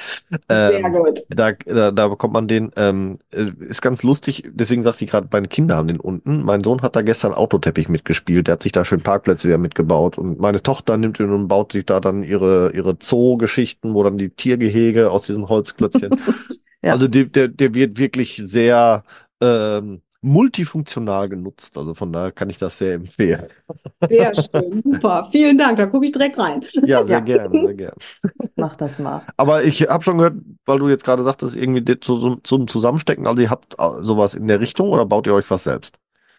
ähm, gut. da, da, da bekommt man den, ähm, äh, ist ganz lustig, deswegen sagte ich gerade, meine Kinder haben den unten. Mein Sohn hat da gestern Autoteppich mitgespielt, der hat sich da schön Parkplätze wieder mitgebaut und meine Tochter nimmt ihn und baut sich da dann ihre, ihre Zoo-Geschichten, wo dann die Tiergehege aus diesen Holzklötzchen. Ja. Also der, der, der wird wirklich sehr ähm, multifunktional genutzt, also von daher kann ich das sehr empfehlen. Sehr schön. Super. Vielen Dank. Da gucke ich direkt rein. Ja, sehr Ja. gerne, sehr gerne. Mach das mal. Aber ich habe schon gehört, weil du jetzt gerade sagtest, irgendwie zu, so- zum Zusammenstecken, also ihr habt äh, sowas in der Richtung oder baut ihr euch was selbst?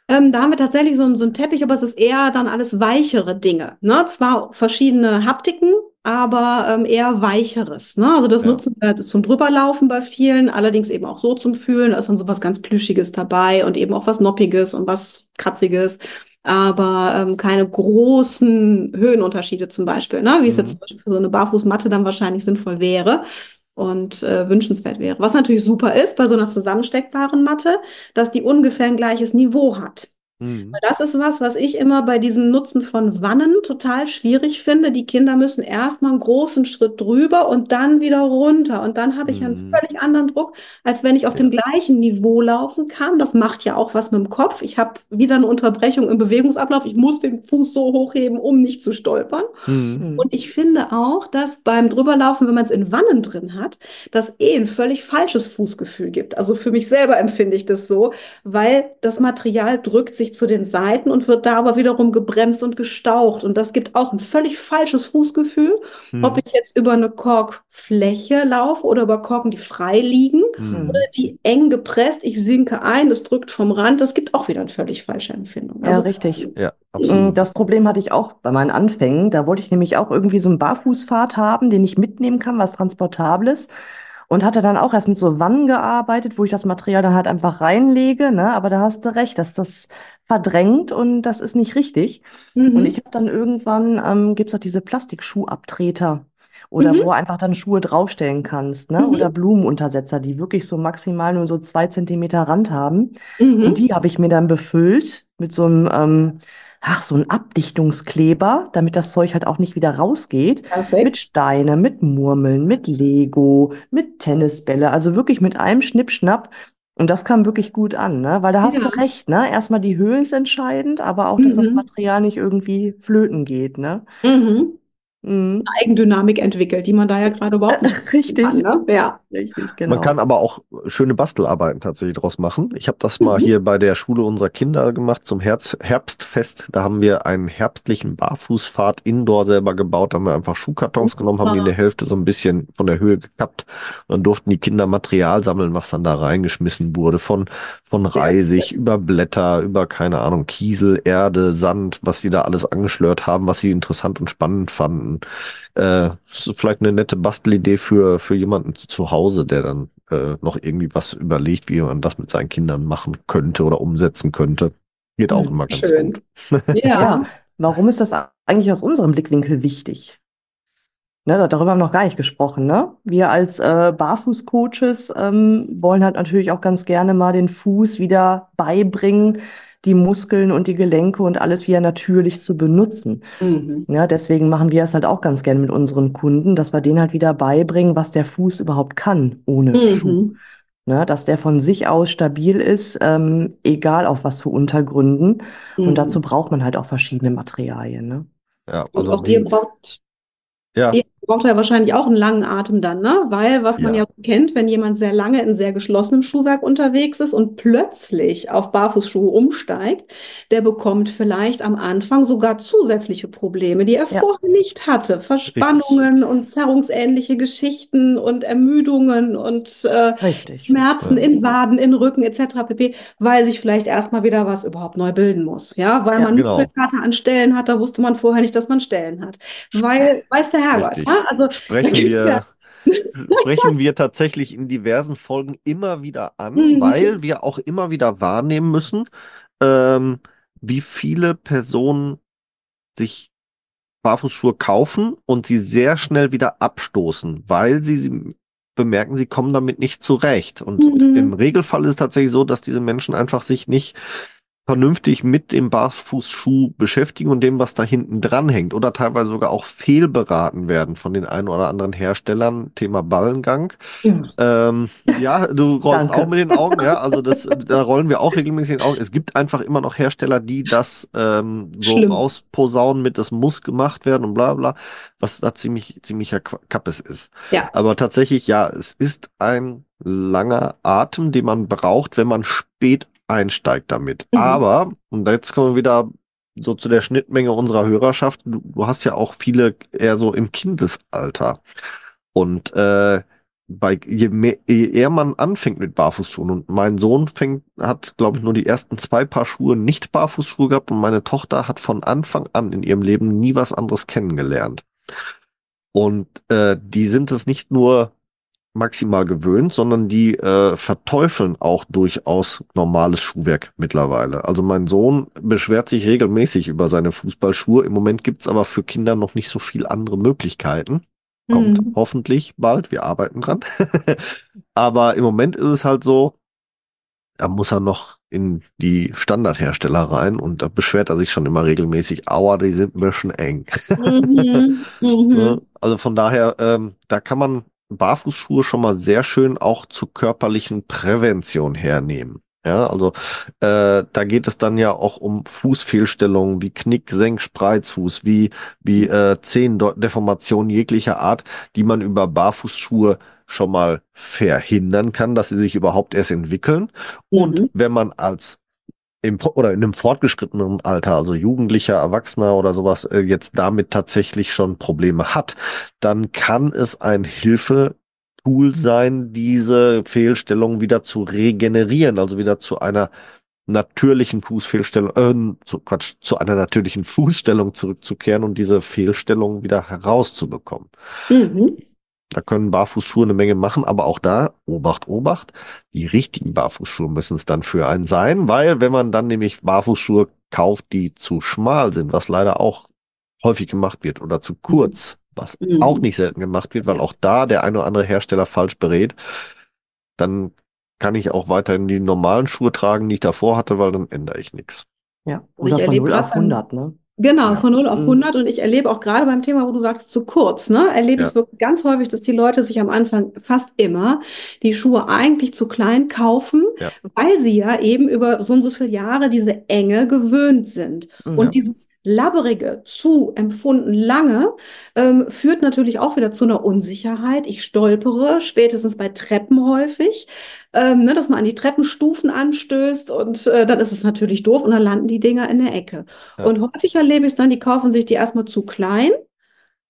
Ähm, da haben wir tatsächlich so, einen- so einen Teppich, aber es ist eher dann alles weichere Dinge. Ne? Zwar verschiedene Haptiken, aber ähm, eher weicheres. Ne? Also das Ja. nutzen wir zum Drüberlaufen bei vielen, allerdings eben auch so zum Fühlen. Da ist dann so was ganz Plüschiges dabei und eben auch was Noppiges und was Kratziges. Aber ähm, keine großen Höhenunterschiede zum Beispiel, ne? wie es Mhm. jetzt zum Beispiel für so eine Barfußmatte dann wahrscheinlich sinnvoll wäre und äh, wünschenswert wäre. Was natürlich super ist bei so einer zusammensteckbaren Matte, dass die ungefähr ein gleiches Niveau hat. Mhm. Das ist was, was ich immer bei diesem Nutzen von Wannen total schwierig finde. Die Kinder müssen erstmal einen großen Schritt drüber und dann wieder runter. Und dann habe ich einen Mhm. völlig anderen Druck, als wenn ich auf Ja. dem gleichen Niveau laufen kann. Das macht ja auch was mit dem Kopf. Ich habe wieder eine Unterbrechung im Bewegungsablauf. Ich muss den Fuß so hochheben, um nicht zu stolpern. Mhm. Mhm. Und ich finde auch, dass beim Drüberlaufen, wenn man es in Wannen drin hat, das eh ein völlig falsches Fußgefühl gibt. Also für mich selber empfinde ich das so, weil das Material drückt sich sich zu den Seiten und wird da aber wiederum gebremst und gestaucht. Und das gibt auch ein völlig falsches Fußgefühl, Hm. ob ich jetzt über eine Korkfläche laufe oder über Korken, die frei liegen Hm. oder die eng gepresst. Ich sinke ein, es drückt vom Rand. Das gibt auch wieder eine völlig falsche Empfindung. Ja, Also, richtig. Ja, Mm, absolut. Das Problem hatte ich auch bei meinen Anfängen. Da wollte ich nämlich auch irgendwie so einen Barfußpfad haben, den ich mitnehmen kann, was Transportables. Und hatte dann auch erst mit so Wannen gearbeitet, wo ich das Material dann halt einfach reinlege, ne? Aber da hast du recht, dass das verdrängt und das ist nicht richtig. Und mhm. ich habe dann irgendwann, ähm, gibt's auch diese Plastikschuhabtreter. Oder Mhm. wo du einfach dann Schuhe draufstellen kannst, ne? Mhm. Oder Blumenuntersetzer, die wirklich so maximal nur so zwei Zentimeter Rand haben. Mhm. Und die habe ich mir dann befüllt mit so einem, ähm, ach, so einem Abdichtungskleber, damit das Zeug halt auch nicht wieder rausgeht. Perfekt. Mit Steine, mit Murmeln, mit Lego, mit Tennisbälle, also wirklich mit einem Schnippschnapp. Und das kam wirklich gut an, ne? Weil da hast Ja. du recht, ne? Erstmal die Höhe ist entscheidend, aber auch, dass das Mhm. Material nicht irgendwie flöten geht, ne? Mhm. Mhm. Eigendynamik entwickelt, die man da ja gerade überhaupt nicht Richtig, kann, ne? Ja. richtig, genau. Man kann aber auch schöne Bastelarbeiten tatsächlich draus machen. Ich habe das mal Mhm. hier bei der Schule unserer Kinder gemacht zum Herz Herbstfest. Da haben wir einen herbstlichen Barfußpfad indoor selber gebaut. Da haben wir einfach Schuhkartons genommen, haben die in der Hälfte so ein bisschen von der Höhe gekappt. Und dann durften die Kinder Material sammeln, was dann da reingeschmissen wurde. Von, von Reisig über Blätter, über keine Ahnung, Kiesel, Erde, Sand, was sie da alles angeschlört haben, was sie interessant und spannend fanden. Äh, ist vielleicht eine nette Bastelidee für, für jemanden zu Hause, der dann äh, noch irgendwie was überlegt, wie man das mit seinen Kindern machen könnte oder umsetzen könnte. Geht auch immer ganz Schön. gut. Ja. Ja, warum ist das eigentlich aus unserem Blickwinkel wichtig? Ne, da- darüber haben wir noch gar nicht gesprochen, ne? Wir als äh, Barfußcoaches ähm, wollen halt natürlich auch ganz gerne mal den Fuß wieder beibringen, die Muskeln und die Gelenke und alles wieder natürlich zu benutzen. Mhm. Ja, deswegen machen wir es halt auch ganz gerne mit unseren Kunden, dass wir denen halt wieder beibringen, was der Fuß überhaupt kann ohne Schuh. Mhm. Ne, dass der von sich aus stabil ist, ähm, egal auf was für Untergründen. Mhm. Und dazu braucht man halt auch verschiedene Materialien, ne? Ja, Und also auch ihr wie- braucht, ja, ihr braucht ja wahrscheinlich auch einen langen Atem dann, ne? Weil, was man Ja. ja kennt, wenn jemand sehr lange in sehr geschlossenem Schuhwerk unterwegs ist und plötzlich auf Barfußschuhe umsteigt, der bekommt vielleicht am Anfang sogar zusätzliche Probleme, die er Ja. vorher nicht hatte. Verspannungen und zerrungsähnliche Geschichten und Ermüdungen und äh, Richtig. Schmerzen Ja. in Waden, in Rücken etc. pp., weil sich vielleicht erstmal wieder was überhaupt neu bilden muss. Ja, weil man genau. Muskelkater an Stellen hat, da wusste man vorher nicht, dass man Stellen hat. Weil, weiß der Herrgott, Richtig. Ja? Also, sprechen wir, Ja. sprechen wir tatsächlich in diversen Folgen immer wieder an, Mhm. weil wir auch immer wieder wahrnehmen müssen, ähm, wie viele Personen sich Barfußschuhe kaufen und sie sehr schnell wieder abstoßen, weil sie, sie bemerken, sie kommen damit nicht zurecht. Und Mhm. im Regelfall ist es tatsächlich so, dass diese Menschen einfach sich nicht vernünftig mit dem Barfußschuh beschäftigen und dem, was da hinten dran hängt oder teilweise sogar auch fehlberaten werden von den einen oder anderen Herstellern. Thema Ballengang. ja. Ähm, ja, du rollst Danke. auch mit den Augen, ja, also das, da rollen wir auch regelmäßig den Augen. Es gibt einfach immer noch Hersteller, die das ähm, so Schlimm. rausposaunen mit, das muss gemacht werden und bla bla, was da ziemlich, ziemlicher Kappes ist. Ja. Aber tatsächlich, ja, es ist ein langer Atem, den man braucht, wenn man spät einsteigt damit. Mhm. Aber, und jetzt kommen wir wieder so zu der Schnittmenge unserer Hörerschaft, du, du hast ja auch viele eher so im Kindesalter. Und äh, bei je, mehr, je eher man anfängt mit Barfußschuhen und mein Sohn fängt, hat, glaube ich, nur die ersten zwei Paar Schuhe nicht Barfußschuhe gehabt und meine Tochter hat von Anfang an in ihrem Leben nie was anderes kennengelernt. Und äh, die sind es nicht nur maximal gewöhnt, sondern die äh, verteufeln auch durchaus normales Schuhwerk mittlerweile. Also mein Sohn beschwert sich regelmäßig über seine Fußballschuhe. Im Moment gibt's aber für Kinder noch nicht so viel andere Möglichkeiten. Kommt Mhm. hoffentlich bald, wir arbeiten dran. aber im Moment ist es halt so, da muss er noch in die Standardhersteller rein und da beschwert er sich schon immer regelmäßig, aua, die sind ein bisschen eng. Mhm. Mhm. Ne? Also von daher, ähm, da kann man Barfußschuhe schon mal sehr schön auch zur körperlichen Prävention hernehmen. Ja, also äh, da geht es dann ja auch um Fußfehlstellungen wie Knick, Senk, Spreizfuß, wie wie äh, Zehendeformationen jeglicher Art, die man über Barfußschuhe schon mal verhindern kann, dass sie sich überhaupt erst entwickeln. Und Mhm. wenn man als im, oder in einem fortgeschrittenen Alter, also Jugendlicher, Erwachsener oder sowas, äh, jetzt damit tatsächlich schon Probleme hat, dann kann es ein Hilfetool sein, diese Fehlstellung wieder zu regenerieren, also wieder zu einer natürlichen Fußfehlstellung, äh, zu, Quatsch, zu einer natürlichen Fußstellung zurückzukehren und diese Fehlstellung wieder herauszubekommen. Mhm. Da können Barfußschuhe eine Menge machen, aber auch da, Obacht, Obacht, die richtigen Barfußschuhe müssen es dann für einen sein, weil wenn man dann nämlich Barfußschuhe kauft, die zu schmal sind, was leider auch häufig gemacht wird, oder zu kurz, was mhm. auch nicht selten gemacht wird, weil auch da der ein oder andere Hersteller falsch berät, dann kann ich auch weiterhin die normalen Schuhe tragen, die ich davor hatte, weil dann ändere ich nichts. Ja, oder von 0 auf 100, ne? Genau, ja. von 0 auf 100. Mhm. Und ich erlebe auch gerade beim Thema, wo du sagst, zu kurz, ne, erlebe ja. ich es wirklich ganz häufig, dass die Leute sich am Anfang fast immer die Schuhe eigentlich zu klein kaufen, ja. weil sie ja eben über so und so viele Jahre diese Enge gewöhnt sind. Mhm. Und dieses labberige, zu empfunden lange, ähm, führt natürlich auch wieder zu einer Unsicherheit. Ich stolpere, spätestens bei Treppen häufig ähm, ne, dass man an die Treppenstufen anstößt und äh, dann ist es natürlich doof und dann landen die Dinger in der Ecke. Ja. Und häufig erlebe ich es dann, die kaufen sich die erstmal zu klein,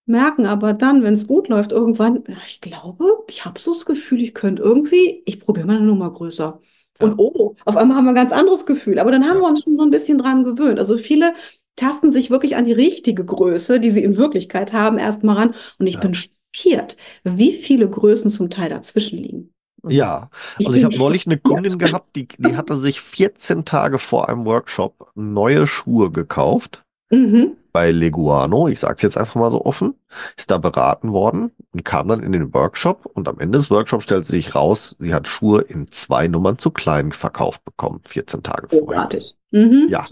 merken aber dann, wenn es gut läuft, irgendwann, ich glaube, ich habe so das Gefühl, ich könnte irgendwie, ich probiere mal eine Nummer größer. Ja. Und oh, auf einmal haben wir ein ganz anderes Gefühl. Aber dann haben wir uns schon so ein bisschen dran gewöhnt. Also viele tasten sich wirklich an die richtige Größe, die sie in Wirklichkeit haben, erstmal ran. Und ich bin schockiert, wie viele Größen zum Teil dazwischen liegen. Ja, also ich habe neulich eine Kundin gehabt, die, die hatte sich 14 Tage vor einem Workshop neue Schuhe gekauft mhm. bei Leguano. Ich sage es jetzt einfach mal so offen. Ist da beraten worden und kam dann in den Workshop und am Ende des Workshops stellte sich raus, sie hat Schuhe in zwei Nummern zu klein verkauft bekommen, 14 Tage vorher. Mhm. Ja,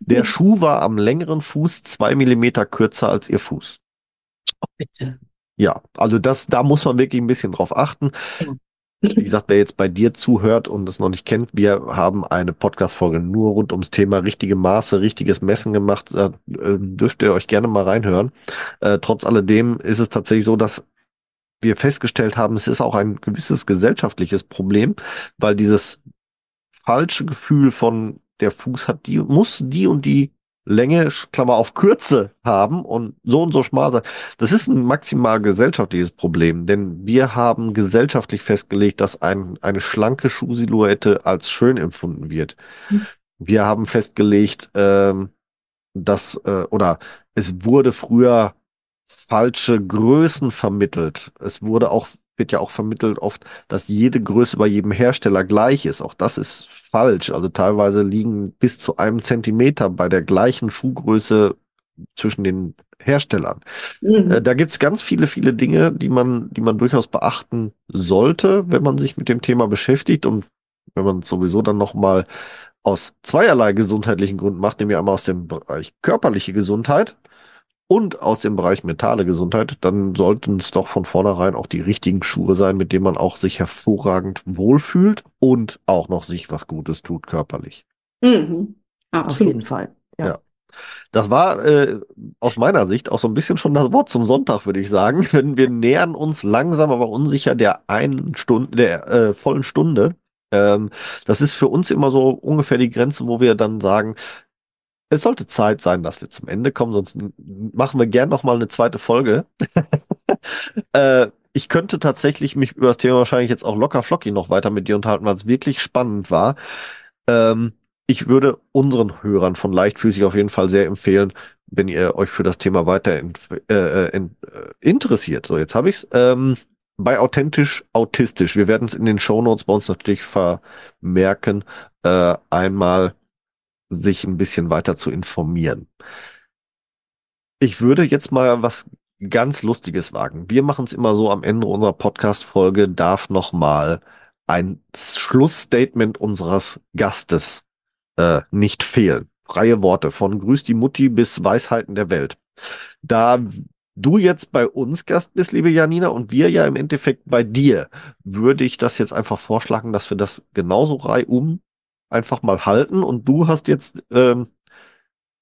der Schuh war am längeren Fuß zwei Millimeter kürzer als ihr Fuß. Oh, bitte. Ja, also das, da muss man wirklich ein bisschen drauf achten. Ja. Wie gesagt, wer jetzt bei dir zuhört und es noch nicht kennt, wir haben eine Podcast-Folge nur rund ums Thema richtige Maße, richtiges Messen gemacht. Da äh, dürft ihr euch gerne mal reinhören. Äh, trotz alledem ist es tatsächlich so, dass wir festgestellt haben, es ist auch ein gewisses gesellschaftliches Problem, weil dieses falsche Gefühl von der Fuß hat die, muss die und die Länge, Klammer auf Kürze haben und so und so schmal sein. Das ist ein maximal gesellschaftliches Problem, denn wir haben gesellschaftlich festgelegt, dass ein, eine schlanke Schuhsilhouette als schön empfunden wird. Mhm. Wir haben festgelegt, ähm, dass, äh, oder es wurde früher falsche Größen vermittelt. Es wurde auch wird ja auch vermittelt oft, dass jede Größe bei jedem Hersteller gleich ist. Auch das ist falsch. Also teilweise liegen bis zu einem Zentimeter bei der gleichen Schuhgröße zwischen den Herstellern. Mhm. Äh, da gibt's ganz viele, viele Dinge, die man, die man durchaus beachten sollte, wenn man sich mit dem Thema beschäftigt und wenn man sowieso dann nochmal aus zweierlei gesundheitlichen Gründen macht, nämlich einmal aus dem Bereich körperliche Gesundheit und aus dem Bereich mentale Gesundheit, dann sollten es doch von vornherein auch die richtigen Schuhe sein, mit denen man auch sich hervorragend wohlfühlt und auch noch sich was Gutes tut körperlich. Mhm. Absolut. Auf jeden Fall. Ja. ja. Das war äh, aus meiner Sicht auch so ein bisschen schon das Wort zum Sonntag, würde ich sagen. Wenn wir nähern uns langsam, aber unsicher der einen Stunde, der äh, vollen Stunde. Ähm, das ist für uns immer so ungefähr die Grenze, wo wir dann sagen, es sollte Zeit sein, dass wir zum Ende kommen, sonst machen wir gern noch mal eine zweite Folge. äh, ich könnte tatsächlich mich über das Thema wahrscheinlich jetzt auch locker flockig noch weiter mit dir unterhalten, weil es wirklich spannend war. Ähm, ich würde unseren Hörern von Leichtfüßig auf jeden Fall sehr empfehlen, wenn ihr euch für das Thema weiter in, äh, in, äh, interessiert. So, jetzt habe ich's. Ähm, bei authentisch autistisch. Wir werden es in den Show Notes bei uns natürlich vermerken. Äh, einmal sich ein bisschen weiter zu informieren. Ich würde jetzt mal was ganz Lustiges wagen. Wir machen es immer so, am Ende unserer Podcast-Folge darf noch mal ein Schlussstatement unseres Gastes äh, nicht fehlen. Freie Worte von Grüß die Mutti bis Weisheiten der Welt. Da du jetzt bei uns Gast bist, liebe Janina, und wir ja im Endeffekt bei dir, würde ich das jetzt einfach vorschlagen, dass wir das genauso reihum einfach mal halten und du hast jetzt ähm,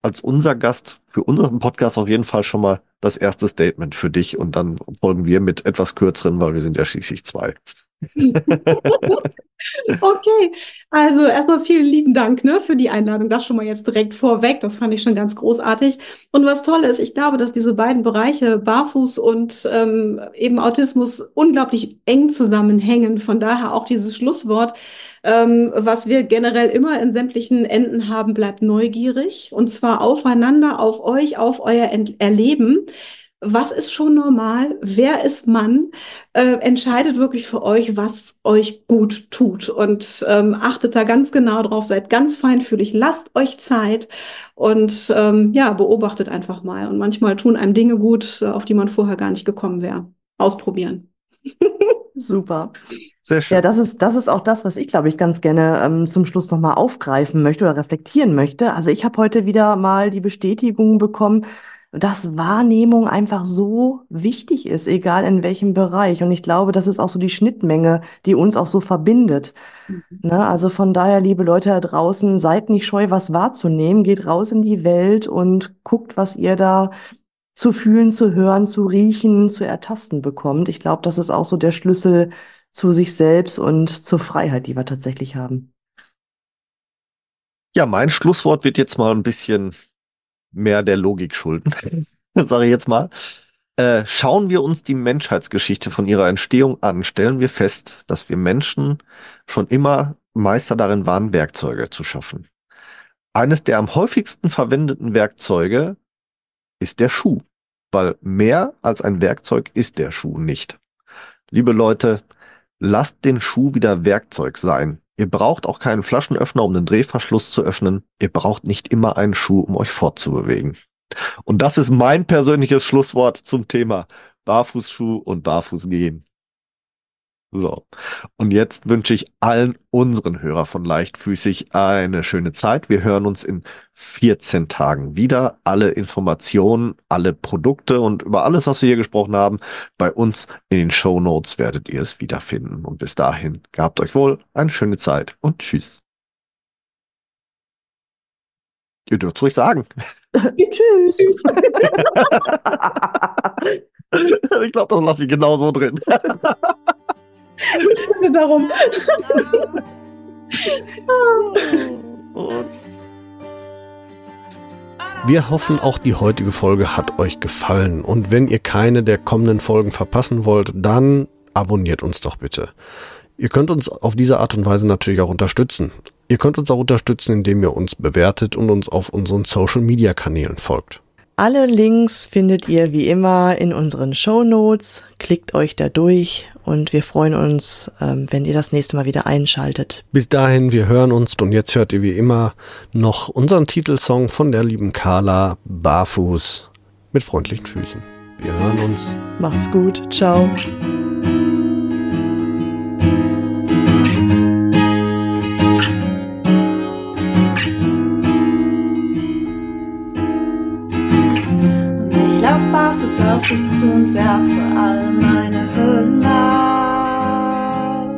als unser Gast für unseren Podcast auf jeden Fall schon mal das erste Statement für dich und dann folgen wir mit etwas kürzeren, weil wir sind ja schließlich zwei. Okay, also erstmal vielen lieben Dank ne, für die Einladung. Das schon mal jetzt direkt vorweg. Das fand ich schon ganz großartig. Und was toll ist, ich glaube, dass diese beiden Bereiche Barfuß und ähm, eben Autismus unglaublich eng zusammenhängen. Von daher auch dieses Schlusswort, ähm, was wir generell immer in sämtlichen Enden haben, bleibt neugierig. Und zwar aufeinander, auf euch, auf euer Ent Erleben was ist schon normal, wer ist Mann, äh, entscheidet wirklich für euch, was euch gut tut und ähm, achtet da ganz genau drauf, seid ganz feinfühlig, lasst euch Zeit und ähm, ja, beobachtet einfach mal. Und manchmal tun einem Dinge gut, auf die man vorher gar nicht gekommen wäre. Ausprobieren. Super. Sehr schön. Ja, das ist, das ist auch das, was ich, glaube ich, ganz gerne ähm, zum Schluss nochmal aufgreifen möchte oder reflektieren möchte. Also ich habe heute wieder mal die Bestätigung bekommen, dass Wahrnehmung einfach so wichtig ist, egal in welchem Bereich. Und ich glaube, das ist auch so die Schnittmenge, die uns auch so verbindet. Mhm. Ne? Also von daher, liebe Leute da draußen, seid nicht scheu, was wahrzunehmen, geht raus in die Welt und guckt, was ihr da zu fühlen, zu hören, zu riechen, zu ertasten bekommt. Ich glaube, das ist auch so der Schlüssel zu sich selbst und zur Freiheit, die wir tatsächlich haben. Ja, mein Schlusswort wird jetzt mal ein bisschen mehr der Logik schulden, sage ich jetzt mal. Äh, schauen wir uns die Menschheitsgeschichte von ihrer Entstehung an, stellen wir fest, dass wir Menschen schon immer Meister darin waren, Werkzeuge zu schaffen. Eines der am häufigsten verwendeten Werkzeuge ist der Schuh, weil mehr als ein Werkzeug ist der Schuh nicht. Liebe Leute, lasst den Schuh wieder Werkzeug sein. Ihr braucht auch keinen Flaschenöffner, um den Drehverschluss zu öffnen. Ihr braucht nicht immer einen Schuh, um euch fortzubewegen. Und das ist mein persönliches Schlusswort zum Thema Barfußschuh und Barfußgehen. So. Und jetzt wünsche ich allen unseren Hörer von Leichtfüßig eine schöne Zeit. Wir hören uns in 14 Tagen wieder. Alle Informationen, alle Produkte und über alles, was wir hier gesprochen haben, bei uns in den Show Notes werdet ihr es wiederfinden. Und bis dahin, gehabt euch wohl, eine schöne Zeit und tschüss. Ihr dürft ruhig sagen. Tschüss. ich glaube, das lasse ich genau so drin. Ich finde darum. Wir hoffen, auch die heutige Folge hat euch gefallen. Und wenn ihr keine der kommenden Folgen verpassen wollt, dann abonniert uns doch bitte. Ihr könnt uns auf diese Art und Weise natürlich auch unterstützen. Ihr könnt uns auch unterstützen, indem ihr uns bewertet und uns auf unseren Social-Media-Kanälen folgt. Alle Links findet ihr wie immer in unseren Show Notes. Klickt euch da durch und wir freuen uns, ähm, wenn ihr das nächste Mal wieder einschaltet. Bis dahin, wir hören uns und jetzt hört ihr wie immer noch unseren Titelsong von der lieben Carla Barfuß mit freundlichen Füßen. Wir hören uns. Macht's gut. Ciao. Auf dich zu und werfe all meine Hüllen ab.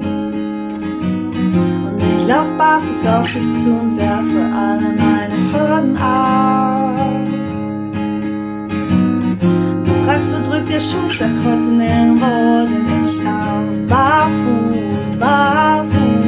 Und ich lauf barfuß auf dich zu und werfe alle meine Hürden ab. Du fragst, wo drückt der Schuh, sag heute nirgendwo, denn ich lauf barfuß, barfuß.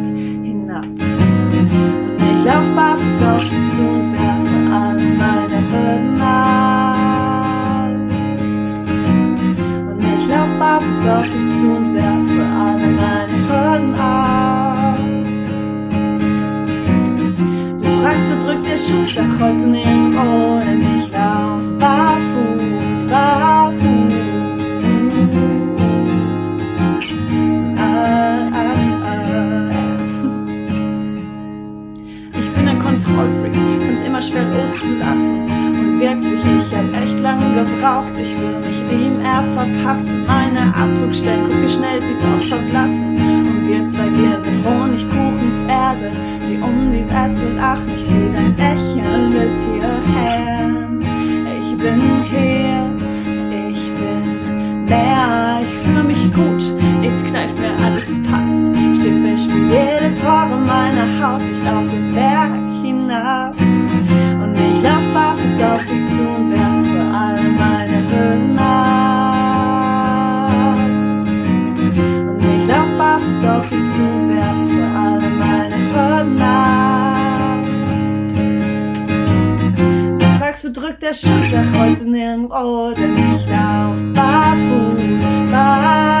Schritt auf dich zu und werfe alle meine Hürden ab. Du fragst, wo drückt der Schuh? Sag heute nicht ohne dich lauf barfuß, barfuß. Ah, ah, ah. Ich bin ein Kontrollfreak, kann's immer schwer loszulassen und wirklich will mich ihm er verpassen. Meine Abdruckstellen, guck wie schnell sie doch verblassen. Und wir zwei, wir sind Honigkuchenpferde, die um die Welt. Ach, ich seh dein Lächeln bis hierher. Ich bin hier, ich bin mehr, ich fühle mich gut. Jetzt kneift mir alles passt. Schiffe spiel jede Pore meiner Haut. Ich lauf den Berg hinab. Und ich lauf barfuß auf dich Wo drückt der Schuh? Sag heute nirgendwo, denn ich lauf barfuß, barfuß.